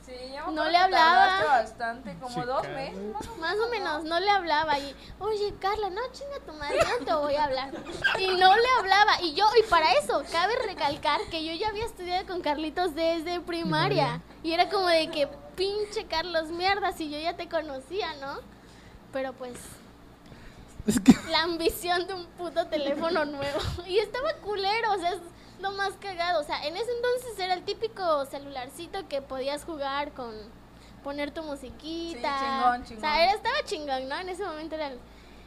Sí, yo No le hablaba. bastante, como dos meses. más o Más o menos, no le hablaba. Y, oye, Carla, no chinga tu madre, no te voy a hablar. Y no le hablaba. Y yo, y para eso, cabe recalcar que yo ya había estudiado con Carlitos desde primaria. Y era como de que, pinche Carlos, mierda, si yo ya te conocía, ¿no? Pero pues, Es que la ambición de un puto teléfono nuevo. Y estaba culero, o sea, es lo más cagado. O sea, en ese entonces era el típico celularcito que podías jugar con poner tu musiquita. Sí, chingón, chingón. O sea, era, estaba chingón, ¿no? En ese momento era el,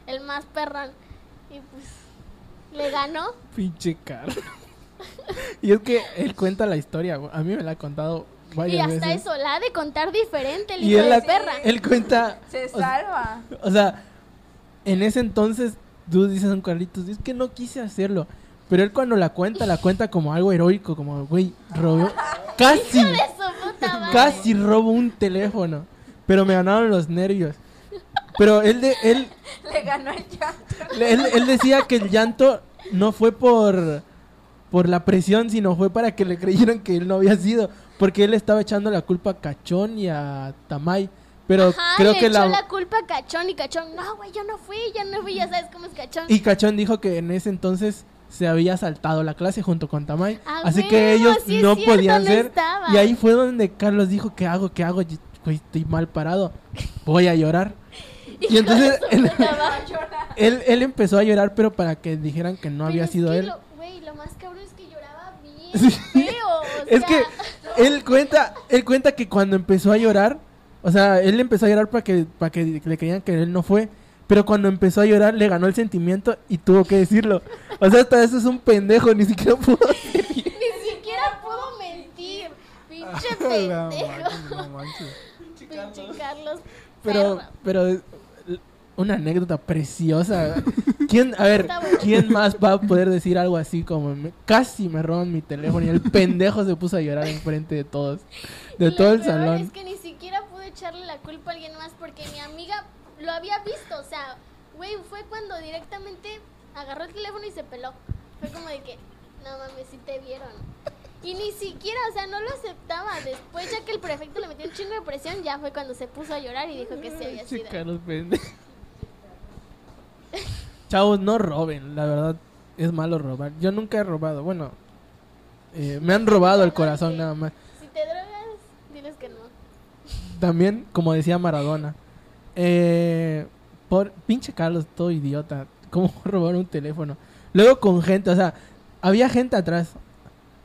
el más perrón. Y pues, le ganó. pinche Carlos. Y es que él cuenta la historia, güey. a mí me la ha contado Y hasta veces. eso, la ha de contar diferente el Y hijo él, de la- perra. él cuenta, Se o salva. o sea, en ese entonces tú dices a un Carlitos, es que no quise hacerlo. Pero él cuando la cuenta, la cuenta como algo heroico, como, güey, robó, casi, Hijo de su puta madre. casi robo un teléfono. Pero me ganaron los nervios. Pero él, de, él, Le ganó el llanto. él, él decía que el llanto no fue por, por la presión, sino fue para que le creyeran que él no había sido. Porque él estaba echando la culpa a Cachón y a Tamay. Pero Ajá, creo le que echó la... la... culpa a Cachón y Cachón, no, güey, yo no fui, yo no fui, ya sabes cómo es Cachón. Y Cachón dijo que en ese entonces se había saltado la clase junto con Tamay. Ah, así que ellos sí no cierto, podían no ser. estaba. Y ahí fue donde Carlos dijo, ¿qué hago? ¿Qué hago? Estoy mal parado. Voy a llorar. Y entonces él, él, él empezó a llorar, pero para que dijeran que no había Pero sido él. Güey, lo, más cabrón es que lloraba bien feo. o Es sea, que él cuenta, él cuenta que cuando empezó a llorar, o sea, él empezó a llorar para que, para que le creían que él no fue. Pero cuando empezó a llorar, le ganó el sentimiento y tuvo que decirlo. O sea, hasta eso es un pendejo, ni siquiera pudo. Ni siquiera pudo mentir. Pinche pendejo. Pinche Carlos. Pero, pero una anécdota preciosa. ¿Quién, a ver, quién más va a poder decir algo así como me- casi me roban mi teléfono y el pendejo se puso a llorar enfrente de todos, Y de lo todo el peor salón? Es que ni siquiera pude echarle la culpa a alguien más porque mi amiga lo había visto. O sea, güey, fue cuando directamente agarró el teléfono y se peló. Fue como de que, no mames, si te vieron. Y ni siquiera, o sea, no lo aceptaba. Después, ya que el prefecto le metió un chingo de presión, ya fue cuando se puso a llorar y dijo que sí había sido. Pendejo. Chavos, no roben, la verdad es malo robar. Yo nunca he robado, bueno, eh, me han robado el corazón nada más. Si te drogas, diles que no. También, como decía Maradona, eh, por pinche Carlos, todo idiota, ¿cómo robar un teléfono? Luego con gente, o sea, había gente atrás.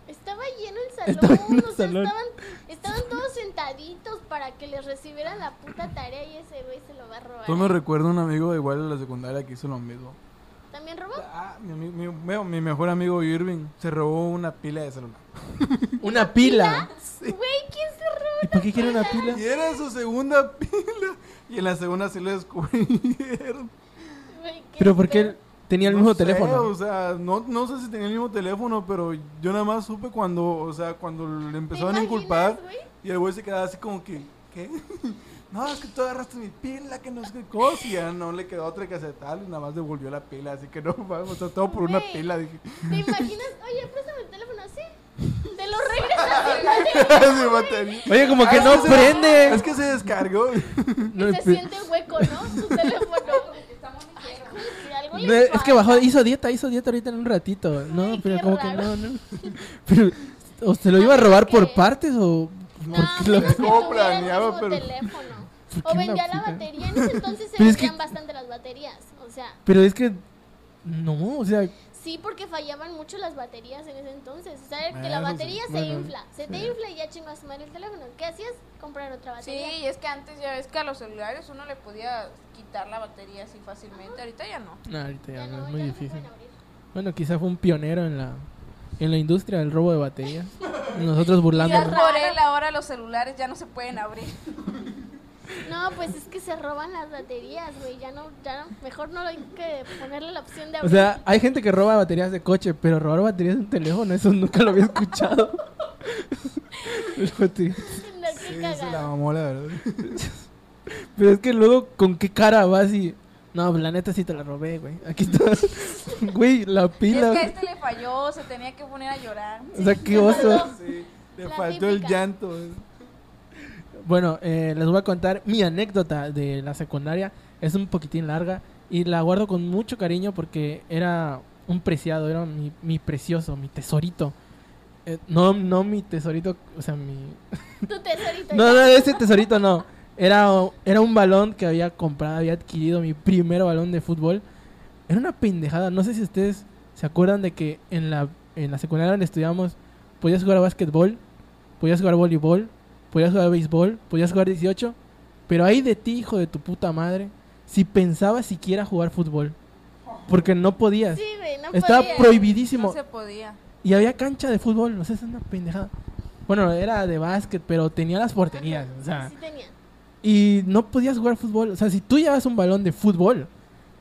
Estaba lleno el salón, Estaba lleno el o sea, salón. estaban, estaban todos sentaditos para que les recibieran la puta tarea y ese güey se lo va a robar. Tú me recuerdo un amigo igual de la secundaria que hizo lo mismo. ¿También robó? Ah, mi, mi- mi- mi mejor amigo Irving se robó una pila de celular. Una pila. Güey, ¿quién se robó? ¿Y por qué quiere una pila? Y era su segunda pila. Y en la segunda sí le descubrieron. Güey, ¿qué Pero porque él tenía el No mismo sé, teléfono. O sea, no, no sé si tenía el mismo teléfono, pero yo nada más supe cuando, o sea, cuando le ¿Te empezaron a inculpar. Y el güey se quedaba así como que, ¿qué? No, es que tú agarraste mi pila, que no sé qué cosa. Y ya no le quedó otra que aceptar y nada más devolvió la pila. Así que no, vamos, o sea, todo por una pila. Dije, ¿Te imaginas? Oye, préstame el teléfono así. Te lo regresas "Sin batería". Oye, como que Ah, no es que se- prende. Es que se descargó. No, se pe- siente hueco, ¿no? Su teléfono. Ay, como que algo le no, es que bajó, hizo dieta, hizo dieta ahorita en un ratito. No, Ay, pero como que no, no. Pero, ¿o se lo iba a robar por partes o No, por qué lo- pues es que el planeado, pero- teléfono. ¿Por O vendía la pila? batería. En ese entonces se Pero es que- vendían bastante las baterías. O sea, Pero es que no, o sea, sí, porque fallaban mucho las baterías en ese entonces. O sea, que Ah, la sí. batería se Bueno, infla. Se te sí. infla y ya su madre el teléfono. ¿Qué hacías? Comprar otra Sí, batería. y es que antes ya ves que a los celulares uno le podía quitar la batería así fácilmente. Ahorita ya no. no, ahorita ya Ya no, no, es muy ya difícil. Bueno, quizá fue un pionero en la en la industria del robo de baterías. Nosotros Y burlándonos. por él ahora los celulares ya no se pueden abrir. No, pues es que se roban las baterías, güey. Ya no, ya no. Mejor no hay que ponerle la opción de O abrir. sea, hay gente que roba baterías de coche, pero robar baterías de un teléfono, eso nunca lo había escuchado. No, Sí, se la mamó, la verdad. Pero es que luego, ¿con qué cara vas y.? No, pues, la neta sí te la robé, güey. Aquí está. Güey, la pila. es que a este le falló, se tenía que poner a llorar. O sea, qué oso. Sí, le La faltó el llanto. eh. Bueno, eh, les voy a contar mi anécdota de la secundaria. Es un poquitín larga y la guardo con mucho cariño porque era un preciado, era mi, mi precioso, mi tesorito. Eh, no, no mi tesorito, o sea, mi... Tu tesorito. No, no, ese tesorito no. Era, era un balón que había comprado, había adquirido mi primer balón de fútbol. Era una pendejada. No sé si ustedes se acuerdan de que en la, en la secundaria donde estudiamos podías jugar a básquetbol, podías jugar voleibol, podías jugar béisbol, podías jugar 18. Pero ahí de ti, hijo de tu puta madre, si pensabas siquiera jugar fútbol. Porque no podías. Sí, güey, no Estaba podía. prohibidísimo. No se podía. Y había cancha de fútbol, o sea, es una pendejada. Bueno, era de básquet, pero tenía las porterías, o sea, Sí tenía. y no podías jugar fútbol. O sea, si tú llevas un balón de fútbol,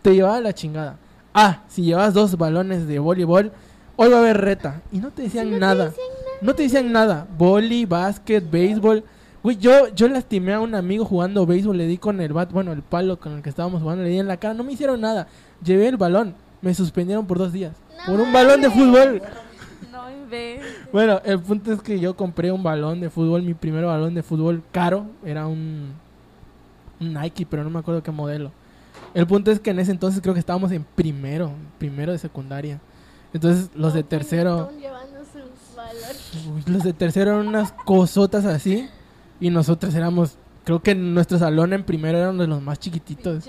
te llevaba la chingada. Ah, si llevas dos balones de voleibol, hoy va a haber reta. Y no te decían Sí, no te nada. decían nada. No te decían nada. Voli, básquet, béisbol. Güey, yo, yo lastimé a un amigo jugando béisbol, le di con el bat, bueno, el palo con el que estábamos jugando, le di en la cara, no me hicieron nada. Llevé el balón, me suspendieron por dos días. No por un balón de fútbol. No. Bueno, el punto es que yo compré un balón de fútbol, mi primer balón de fútbol caro, era un, un Nike, pero no me acuerdo qué modelo. El punto es que en ese entonces creo que estábamos en primero, primero de secundaria. Entonces los de tercero, puñetón llevando sus balones. uy, los de tercero eran unas cosotas así y nosotros éramos, creo que en nuestro salón en primero eran de los más chiquititos.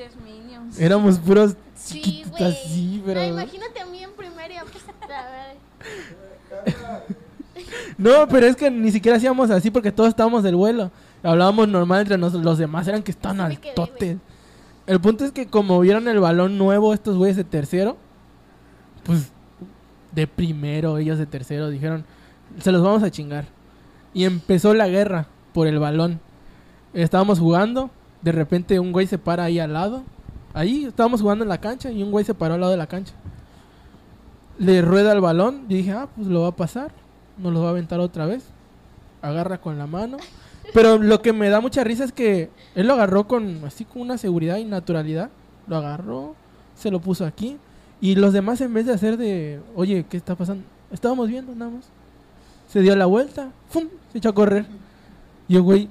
Éramos puros Sí, chiquititos así, pero... No, imagínate a mí en primaria. Pues, a ver. No, pero es que ni siquiera hacíamos así porque todos estábamos del vuelo. Hablábamos normal entre nosotros. Los demás eran que estaban quedé, altotes. El punto es que como vieron el balón nuevo estos güeyes de tercero, pues de primero, ellos de tercero, dijeron, se los vamos a chingar. Y empezó la guerra por el balón. Estábamos jugando, de repente un güey se para ahí al lado. Ahí estábamos jugando en la cancha y un güey se paró al lado de la cancha. Le rueda el balón y dije, ah, pues lo va a pasar. No lo va a aventar otra vez. Agarra con la mano. Pero lo que me da mucha risa es que él lo agarró con así con una seguridad y naturalidad. Lo agarró, se lo puso aquí. Y los demás en vez de hacer de, oye, ¿qué está pasando? Estábamos viendo nada. Se dio la vuelta, ¡fum! Se echó a correr. Y yo, güey,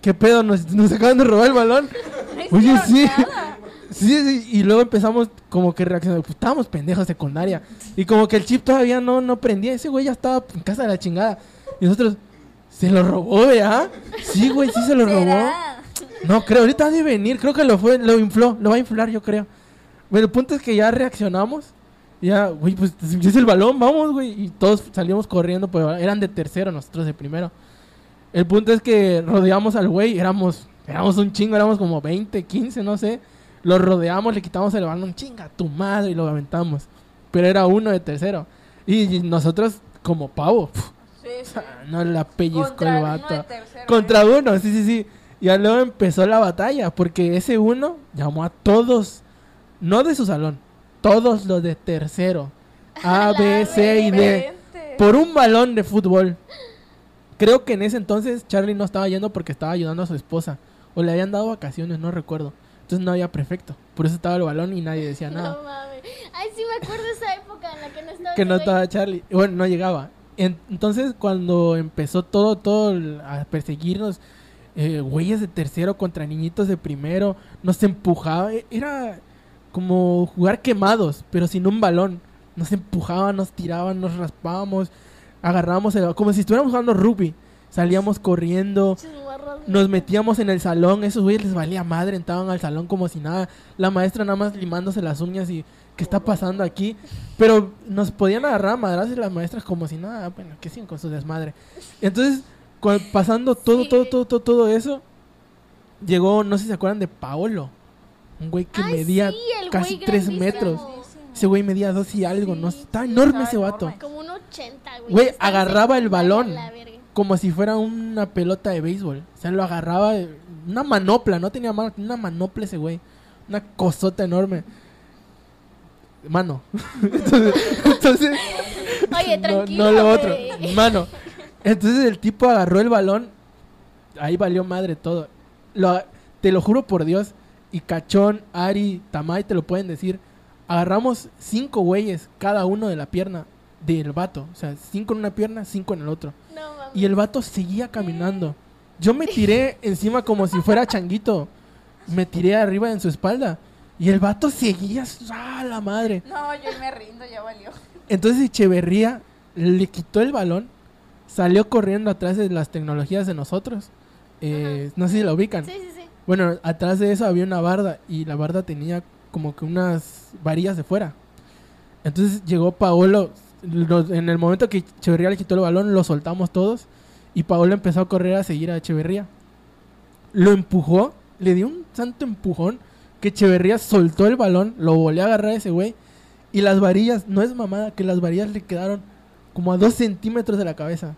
¿qué pedo? Nos, nos acaban de robar el balón. No Oye, sí. Sí, sí, y luego empezamos como que reaccionando. Pues estábamos pendejos secundaria. Y como que el chip todavía no, no prendía. Ese güey ya estaba en casa de la chingada. Y nosotros, ¿se lo robó, vea? Sí, güey, sí se lo robó. No, creo, ahorita ha de venir. Creo que lo fue, lo infló, lo va a inflar, yo creo. Bueno, el punto es que ya reaccionamos. Ya, güey, pues es el balón, vamos, güey. Y todos salimos corriendo, pero eran de tercero, nosotros de primero. El punto es que rodeamos al güey, éramos, éramos un chingo, éramos como 20, 15, no sé. Lo rodeamos, le quitamos el balón, chinga tu madre, y lo aventamos. Pero era uno de tercero. Y, y nosotros, como pavo, Sí, sí. no la pellizcó Contra el vato. tercero, Contra ¿eh? uno, sí, sí, sí. Y luego empezó la batalla, porque ese uno llamó a todos, no de su salón, todos los de tercero. A, B, C y D. Por un balón de fútbol. Creo que en ese entonces Charlie no estaba yendo porque estaba ayudando a su esposa. O le habían dado vacaciones, no recuerdo. Entonces no había prefecto. Por eso estaba el balón y nadie decía nada. No mames. Ay, sí me acuerdo de esa época en la que no estaba. que no estaba Charlie. Bueno, no llegaba. En- entonces, cuando empezó todo, todo a perseguirnos, eh, güeyes de tercero contra niñitos de primero, nos empujaba. e- Era como jugar quemados, pero sin un balón. Nos empujaban, nos tiraban, nos raspábamos, agarrábamos el, como si estuviéramos jugando rugby. Salíamos corriendo, nos metíamos en el salón, esos güeyes les valía madre, entraban al salón como si nada, la maestra nada más limándose las uñas y ¿qué está pasando aquí? Pero nos podían agarrar a madrazos las maestras como si nada, bueno, que siguen con su desmadre. Entonces, pasando todo, todo, todo, todo, todo eso, llegó, no sé si se acuerdan de Paolo, un güey que Ay, medía sí, casi tres metros. Ese güey medía dos y algo, no está sí, enorme ese vato. enorme. Como un 80, güey. Güey, agarraba el balón. como si fuera una pelota de béisbol. O sea, lo agarraba, una manopla, no tenía mano, tenía una manopla ese güey. Una cosota enorme. Mano. entonces, entonces- Oye, tranquilo, No, lo otro. Mano. Entonces el tipo agarró el balón. Ahí valió madre todo. Lo- te lo juro por Dios. Y Cachón, Ari, Tamay te lo pueden decir. Agarramos cinco güeyes, cada uno de la pierna del vato. O sea, cinco en una pierna, cinco en el otro. No. Y el vato seguía caminando. Yo me tiré encima como si fuera changuito. Me tiré arriba en su espalda. Y el vato seguía. ¡Ah, la madre! No, yo me rindo, ya valió. Entonces Echeverría le quitó el balón. Salió corriendo atrás de las tecnologías de nosotros. Eh, no sé si la ubican. Sí, sí, sí. Bueno, atrás de eso había una barda. Y la barda tenía como que unas varillas de fuera. Entonces llegó Paolo. lo- en el momento que Echeverría le quitó el balón, lo soltamos todos. Y Paolo empezó a correr a seguir a Echeverría. Lo empujó, le dio un santo empujón. Que Echeverría soltó el balón, lo volvió a agarrar a ese güey. Y las varillas, no es mamada, que las varillas le quedaron como a dos centímetros de la cabeza.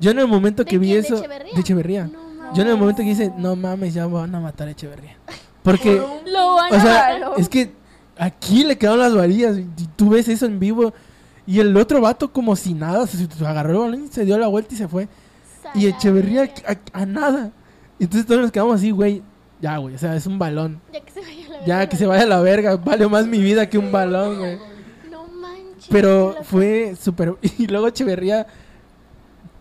Yo en el momento ¿De que vi quién? ¿De eso. Echeverría? De Echeverría. No. Yo en el momento que dice, no mames, ya van a matar a Echeverría. Porque, Lo van o a sea, matar. es que aquí le quedaron las varillas. Y tú ves eso en vivo. Y el otro vato, como si nada, se, agarró el balón y se dio la vuelta y se fue. Y Echeverría a, a nada. Entonces todos nos quedamos así, güey. Ya, güey, o sea, es un balón. Ya que se vaya la Ya, verga, que se vaya a la verga. Vale más mi vida que un balón, güey. No manches. Pero fue súper... Y luego Echeverría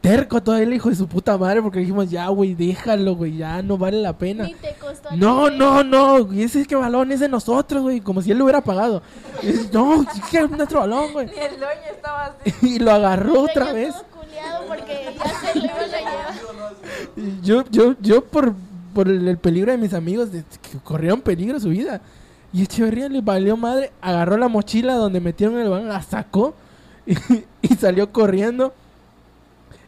terco todavía el hijo de su puta madre porque dijimos, ya, güey, déjalo, güey, ya no vale la pena. Ni te costó. a No, no, no, güey, ese es que balón es de nosotros, güey, como si él lo hubiera pagado. Es, no, es que es nuestro balón, güey. Ni el dueño estaba así. Y lo agarró otra vez. porque ya se lo iban Yo, yo, yo por, por el, el peligro de mis amigos, de, que corrieron peligro su vida. Y Echeverría le valió madre, agarró la mochila donde metieron el balón, la sacó y, y salió corriendo.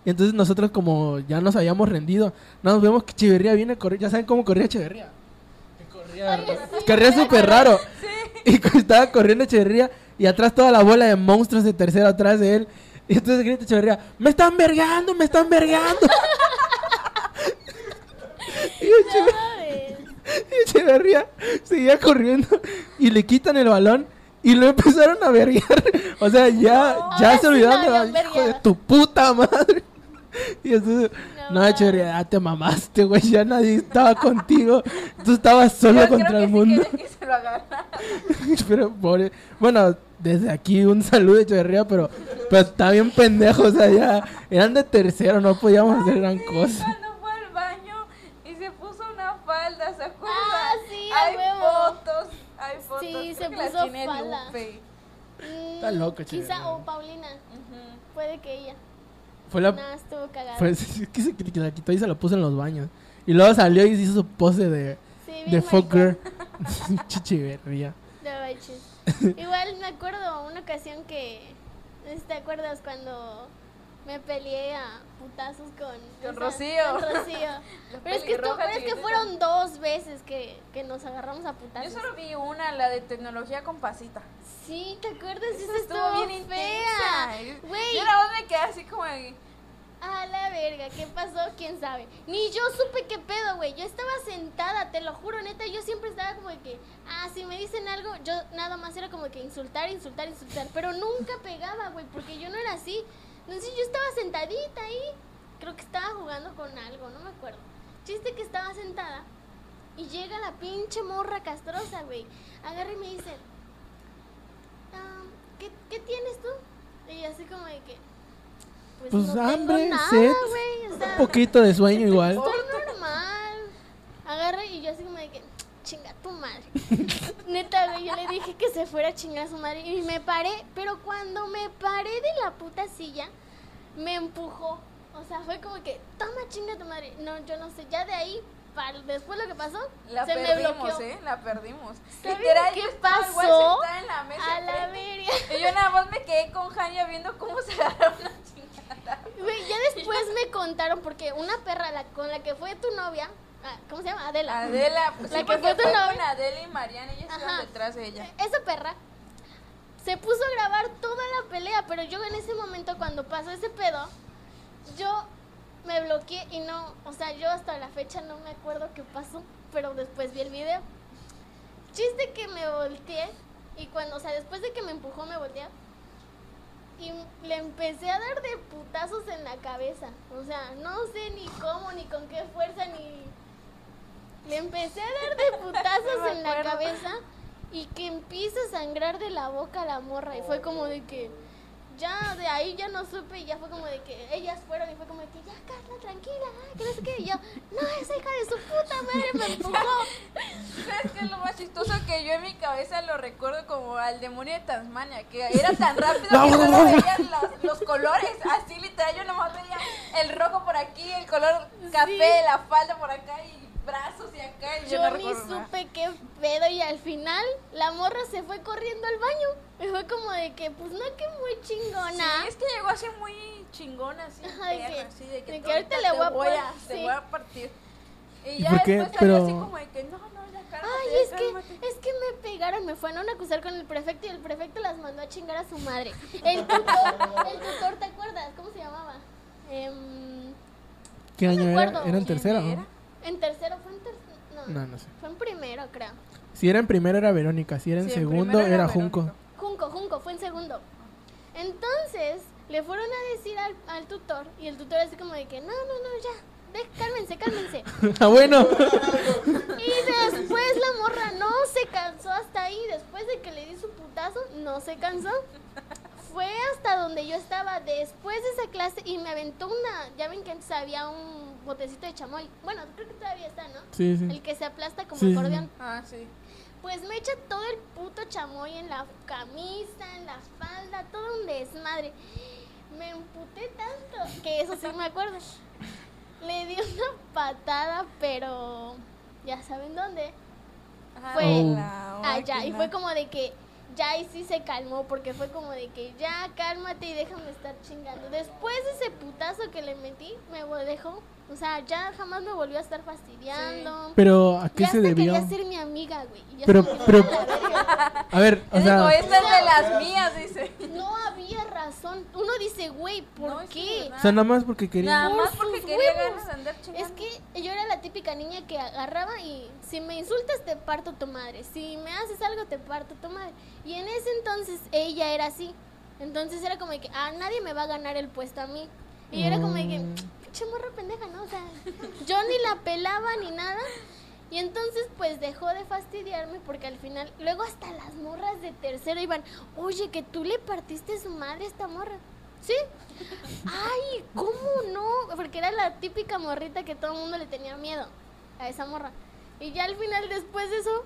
Y entonces nosotros como ya nos habíamos rendido, nos vemos que Echeverría viene a correr, ya saben cómo corría Echeverría. Que corría, Oye, sí, corría me súper raro. Y estaba corriendo Echeverría y atrás toda la bola de monstruos de tercero atrás de él. Y entonces grita Echeverría, me están vergando, me están vergando. y Echeverría, mames. y Echeverría seguía corriendo y le quitan el balón y lo empezaron a verguiar. O sea, ya, ya se sí olvidaron habían hijo de tu puta madre. Y entonces, No no, Echeverría, ya te mamaste, güey, ya nadie estaba contigo. Tú estabas solo Yo contra creo el que mundo. sí que se lo pero pobre. Bueno, desde aquí un saludo de Echeverría, pero, pero está bien pendejo. O sea, ya eran de tercero, no podíamos hacer gran cosa. Cuando fue al baño y se puso una falda, ¿se acuerdan? Ah, sí, hay huevo. fotos, hay fotos. Sí, Creo se puso tiene falda. Lupe. Mm, Está loco, Quizá, Echeverría. o Paulina. Puede que ella. Fue la. Nada, estuvo cagada. Fue, que se que la quitó y se la puso en los baños. Y luego salió y hizo su pose de, Sí, de fuck maricón. girl. Chichiverría. No. Igual me acuerdo una ocasión que. No te acuerdas cuando me peleé a putazos con. Con esa- Rocío. Con Rocío. La Pero es que, esto- pero es que fueron dos veces que, que nos agarramos a Yo putazos. solo vi una, la de tecnología con pasita. Sí, ¿te acuerdas? Estuvo bien fea. Güey. Yo nada más me quedé así como de, A la verga, ¿qué pasó? ¿Quién sabe? Ni yo supe qué pedo, güey. Yo estaba sentada, te lo juro, neta. Yo siempre estaba como de que, ah, si me dicen algo, yo nada más era como que insultar, insultar, insultar. Pero nunca pegaba, güey, porque yo no era así. Entonces yo estaba sentadita ahí. Creo que estaba jugando con algo, no me acuerdo. Chiste que estaba sentada. Y llega la pinche morra castrosa, güey. Agarra y me dice, "Ah, ¿qué, ¿qué tienes tú? Y así como de que... Pues no tengo hambre, nada, sed, güey, o sea, Un poquito de sueño igual. Estoy normal. Agarra y yo así como de que, chinga tu madre. Neta, güey, yo le dije que se fuera a chingar a su madre. Y me paré, pero cuando me paré de la puta silla, me empujó. O sea, fue como que, toma chinga tu madre. No, yo no sé, ya de ahí, para, después lo que pasó, la se me perdimos, bloqueó. ¿eh? La perdimos. ¿Saben Literal, qué pasó? en la mesa A la verga. Y yo nada más me quedé con Jania viendo cómo se agarraron una chingada. Güey, ya después me contaron porque una perra la, con la que fue tu novia, ah, ¿cómo se llama? Adela. Adela, pues La sí, que fue tu fue novia. Adela y Mariana, ellas estaban detrás de ella. Esa perra se puso a grabar toda la pelea, pero yo en ese momento cuando pasó ese pedo, yo me bloqueé y no, o sea, yo hasta la fecha no me acuerdo qué pasó, pero después vi el video. Chiste que me volteé y cuando, o sea, después de que me empujó me volteé y le empecé a dar de putazos en la cabeza. O sea, no sé ni cómo, ni con qué fuerza, ni... Le empecé a dar de putazos en la cabeza y que empieza a sangrar de la boca la morra. Y fue como de que ya de ahí ya no supe y ya fue como de que ellas fueron y fue como de que ya Carla, tranquila, ay, que no sé qué. Y yo, no, esa hija de su puta madre me empujó. ¿Sabes qué es lo más chistoso? Que yo en mi cabeza lo recuerdo como al demonio de Tasmania, que era tan rápido que solo veías los, los colores, así literal, yo nomás veía el rojo por aquí, el color café, Sí. la falda por acá y brazos y acá. Y yo, Yo no ni supe qué pedo y al final la morra se fue corriendo al baño. Y fue como de que, pues no, que muy chingona. Sí, es que llegó así muy chingona, así, Ajá, de que- así, de que, de que tú ahorita le voy a te voy a, par- te sí. voy a partir. Y ¿Y ya después salió Pero- así como de que, no, no, ya cálmate, Ay, ya es que, es que me pegaron, me fueron a acusar con el prefecto y el prefecto las mandó a chingar a su madre. El tutor, el tutor, ¿te acuerdas? ¿Cómo se llamaba? Em, ¿Qué No me año era? acuerdo. ¿Era en ¿Quién tercero? era? En tercero, fue en tercero, no, No, no sé. fue en primero, creo. Si era en primero era Verónica, si era en Sí, segundo era, era Junco. Junco, Junco, fue en segundo. Entonces, le fueron a decir al, al tutor y el tutor así como de que, no, no, no, ya, ve, cálmense, cálmense. ah, bueno. Y después la morra no se cansó hasta ahí. Después de que le di su putazo, no se cansó. Fue hasta donde yo estaba después de esa clase y me aventó una. Ya ven que antes había un botecito de chamoy. Bueno, creo que todavía está, ¿no? Sí, sí. El que se aplasta como Sí, sí, acordeón. Ah, sí. Pues me echa todo el puto chamoy en la camisa, en la falda, todo un desmadre. Me emputé tanto que eso sí me acuerdo. Le di una patada, pero ya saben dónde. Ajá, Fue Oh. allá y fue como de que ya ahí sí se calmó porque fue como de que ya cálmate y déjame estar chingando. Después de ese putazo que le metí, me dejó, o sea, ya jamás me volvió a estar fastidiando. Pero ¿a qué ya se hasta debió? quería ser mi amiga, güey. y ya Pero- pero- a. A ver, o sea, esta es de las mías, dice. No había razón. Uno dice, güey, ¿por No, qué? o sea, nada más porque quería. Nada más porque sus quería huevos. ganas de andar chingando. Es que yo era la típica niña que agarraba y si me insultas te parto tu madre, si me haces algo te parto tu madre. Y en ese entonces ella era así. Entonces era como de que, ah, nadie me va a ganar el puesto a mí. Y yo era como de que, Mm. pinche morra pendeja, ¿no? O sea, yo ni la pelaba ni nada. Y entonces pues dejó de fastidiarme porque al final, luego hasta las morras de tercero iban, oye, que tú le partiste su madre a esta morra. ¿Sí? Ay, ¿cómo no? Porque era la típica morrita que todo el mundo le tenía miedo a esa morra. Y ya al final, después de eso,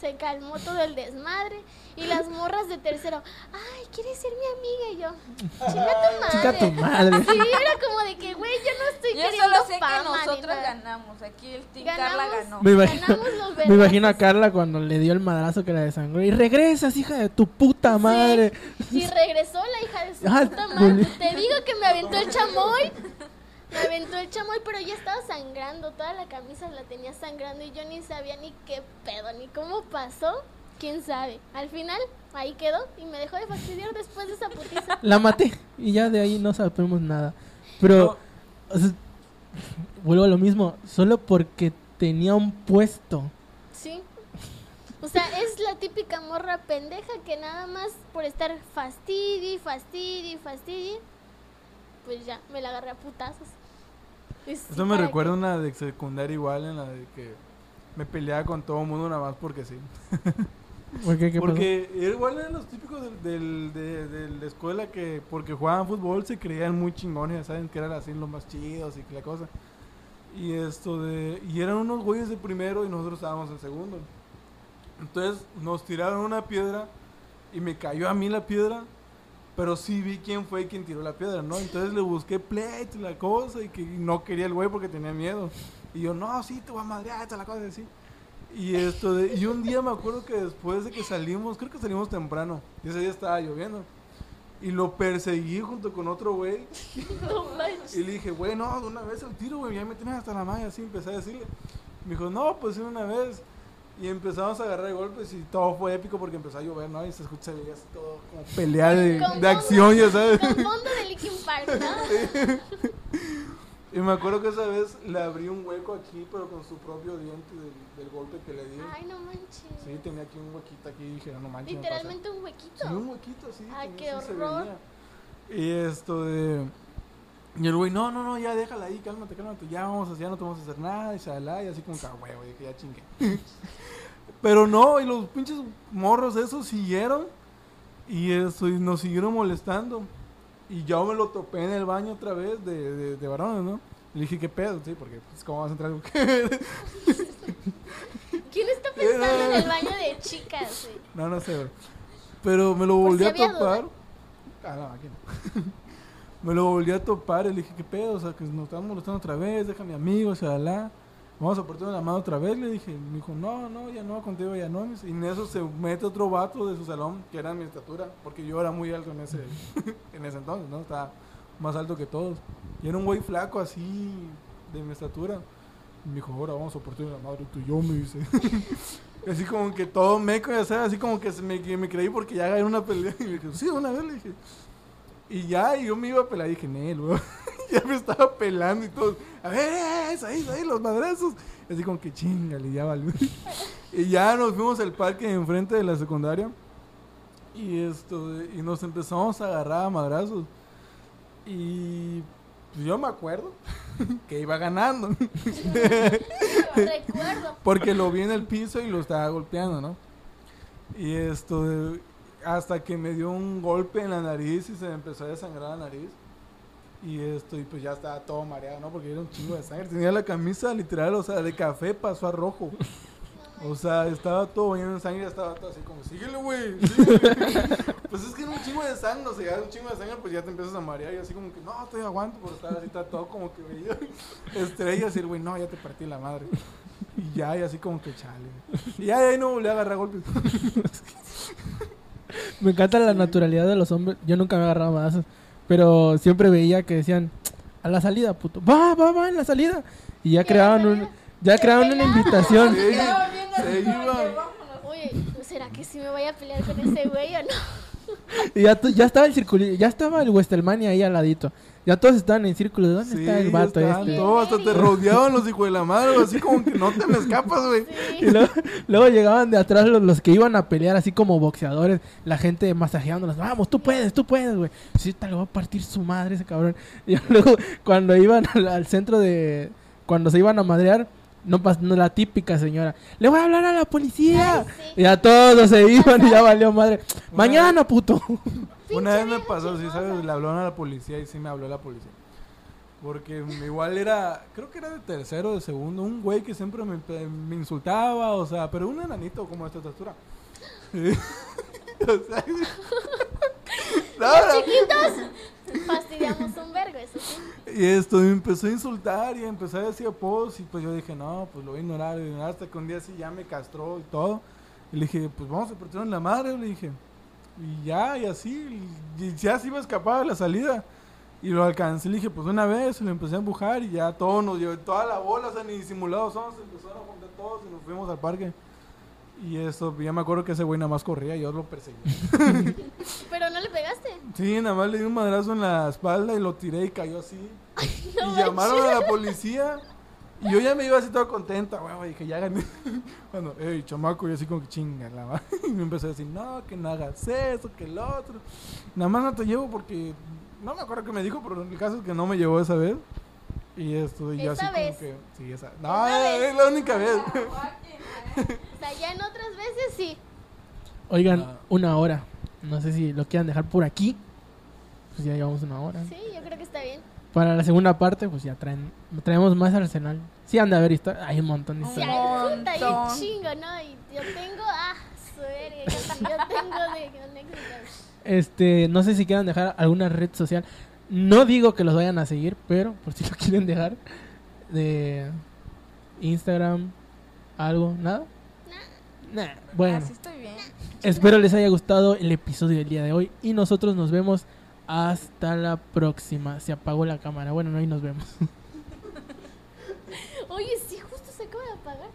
se calmó todo el desmadre. Y las morras de tercero, ay, ¿quieres ser mi amiga? Y yo, chica tu madre. Chica tu madre. Sí, era como de que, güey, yo no estoy Yo queriendo solo sé fama nosotros ganamos. Aquí el Team Carla ganó. Me imagino, Ganamos los me imagino a. Carla cuando le dio el madrazo que la desangró. Y regresas, hija de tu puta madre. Y regresó la hija de su Ah, puta madre. Te digo que me aventó el chamoy. Me aventó el chamoy, pero ya estaba sangrando. Toda la camisa la tenía sangrando y yo ni sabía ni qué pedo, ni cómo pasó. Quién sabe. Al final, ahí quedó y me dejó de fastidiar después de esa putiza. La maté. Y ya de ahí no sabemos nada. Pero, o sea, vuelvo a lo mismo. Solo porque tenía un puesto. Sí. O sea, es la típica morra pendeja que nada más por estar fastidi, fastidi, fastidi, pues ya, me la agarré a putazos. Sí, Eso me ¿para recuerda una de secundaria igual en la de que me peleaba con todo el mundo nada más porque sí. ¿Por qué? ¿Qué pasó? Porque era igual eran los típicos del, de, de la escuela que porque jugaban fútbol se creían muy chingones, ya saben que eran así los más chidos y que la cosa. Y esto de y eran unos güeyes de primero y nosotros estábamos en segundo. Entonces nos tiraron una piedra y me cayó a mí la piedra, pero sí vi quién fue quien tiró la piedra, ¿no? Entonces le busqué pleito y la cosa y que no quería el güey porque tenía miedo. Y yo, no, sí, te voy a madrear, la cosa así. Y esto de, y un día me acuerdo que después de que salimos, creo que salimos temprano, y ese día estaba lloviendo. Y lo perseguí junto con otro güey. No. Y le dije, güey, no, de una vez el tiro, güey, ya me tienes hasta la malla, así empecé a decirle. Me dijo, no, pues una vez. Y empezamos a agarrar golpes y todo fue épico porque empezó a llover, ¿no? Y se escucha, se veía así todo como pelea de, Con de acción, ya sabes. Con fondo de Linkin Park, ¿no? Y me acuerdo que esa vez le abrí un hueco aquí, pero con su propio diente del, del golpe que le di. Ay, no manches. Sí, tenía aquí un huequito aquí y dije, no manches. me Literalmente un pasé". huequito. Sí, un huequito, sí. Ay, qué horror. Y esto de... Y el güey, no, no, no, ya déjala ahí, cálmate, cálmate, ya vamos, a- ya no te vamos a hacer nada, y shalá, y así como que, ah, huevo, dije, ya chingue. Pero no, y los pinches morros esos siguieron, y esto, y nos siguieron molestando. Y yo me lo topé en el baño otra vez de, de, de varones, ¿no? Le dije, ¿qué pedo? Sí, porque, pues, ¿cómo vas a entrar? ¿Quién está pensando en el baño de chicas? güey? No, no sé, güey. Pero me lo volví a duda. topar. Ah, no, aquí no. Me lo volví a topar y le dije, ¿qué pedo? O sea, que nos estamos molestando otra vez, deja a mi amigo, o sea, la. Vamos a portar la mano otra vez, le dije. Me dijo, no, no, ya no, contigo ya no. Y en eso se mete otro vato de su salón, que era mi estatura, porque yo era muy alto en ese, en ese entonces, ¿no? Estaba más alto que todos. Y era un güey flaco así, de mi estatura. Y me dijo, ahora vamos a portar la madre tú y yo, me dice. Así como que todo meco, ya sabes, así como que me, me creí porque ya gané una pelea. Y me dije, sí, una vez le dije. Y ya, y yo me iba a pelar, y dije, Nel, weón. ya me estaba pelando y todo. A ver, es ahí, es ahí, los madrazos. Así como que chingale, ya vale. y ya nos fuimos al parque enfrente de la secundaria. Y esto, y nos empezamos a agarrar a madrazos. Y pues yo me acuerdo que iba ganando. Recuerdo. Porque lo vi en el piso y lo estaba golpeando, ¿no? Y esto, de- hasta que me dio un golpe en la nariz y se me empezó a desangrar la nariz. Y esto, y pues ya estaba todo mareado, ¿no? Porque era un chingo de sangre. Tenía la camisa literal, o sea, de café pasó a rojo. O sea, estaba todo bañado en sangre estaba todo así como, síguele, güey. síguele". pues es que era un chingo de sangre, o sea, ya un chingo de sangre, pues ya te empiezas a marear y así como que, no, estoy aguanto por estar así, está todo como que veía estrellas y el güey, no, ya te partí la madre. Y ya, y así como que chale. Y ya de ahí no volví a agarrar golpes. Me encanta la naturalidad de los hombres. Yo nunca me he agarrado más. Pero siempre veía que decían, a la salida, puto. Va, va, va, en la salida. Y ya ¿Y a creaban un, ya creaban una invitación. Sí, se iba. Oye, ¿será que sí me voy a pelear con ese güey o no? Y ya, ya estaba el circulo, ya estaba el Westelmania ahí al ladito. Ya todos estaban en círculo. ¿De dónde Sí, está el vato este? todos, hasta te rodeaban los hijos de la madre, así como que no te me escapas, güey. Y luego, luego llegaban de atrás los, los que iban a pelear así como boxeadores, la gente masajeándolos, vamos, tú puedes, tú puedes, güey. Sí, te le va a partir su madre ese cabrón. Y luego cuando iban al, al centro de, cuando se iban a madrear, no no la típica señora, le voy a hablar a la policía. Ay, sí. Y ya todos se iban y ya valió madre. Mañana, puto. Una vez me pasó, sí. ¿sabes? Le hablaron a la policía y sí me habló la policía. Porque igual era, creo que era de tercero, de segundo, un güey que siempre me, me insultaba, o sea, pero un enanito como de esta estatura. o sea, no, no. Chiquitos, fastidiamos un vergo, eso sí. Y esto me empezó a insultar y empezó a decir apodos y pues yo dije, no, pues lo voy a ignorar, voy a ignorar hasta que un día sí ya me castró y todo. Y le dije, pues vamos a partir en la madre, le dije. Y ya, y así, y ya se iba a escapar de la salida. Y lo alcancé, le dije, pues una vez, y lo empecé a empujar y ya todo nos llevó, toda la bola, o sea, ni disimulados somos, empezaron a juntar todos y nos fuimos al parque. Y eso, ya me acuerdo que ese güey nada más corría y yo lo perseguí. Pero no le pegaste. Sí, nada más le di un madrazo en la espalda y lo tiré y cayó así. no y llamaron a la policía. Y yo ya me iba así toda contenta, güey, dije, ya gané. Cuando, hey, chamaco, y así como que chinga la madre. Y me empezó a decir, no, que no hagas eso, que el otro. Nada más no te llevo porque, no me acuerdo qué me dijo, pero el caso es que no me llevó esa vez. Y esto, y yo así Esa vez. como que, sí, esa. No, es la única vez. O sea, ya en otras veces sí. Oigan, Ah. una hora. No sé si lo quieran dejar por aquí. Pues ya llevamos una hora. Sí, yo creo que está bien. Para la segunda parte, pues ya traen, traemos más arsenal. Sí, han de haber historia. Hay un montón de historias. hay puta y un Montón. chingo, ¿no? Y yo tengo, ah, su verga, yo, tengo de. Este, no sé si quieran dejar alguna red social. No digo que los vayan a seguir, pero por si lo quieren dejar. De Instagram, algo, nada. Nah. Bueno, Así estoy bien. espero les haya gustado el episodio del día de hoy. Y nosotros nos vemos hasta la próxima. Se apagó la cámara. Bueno, no, ahí nos vemos. Oye, sí, justo se acaba de apagar.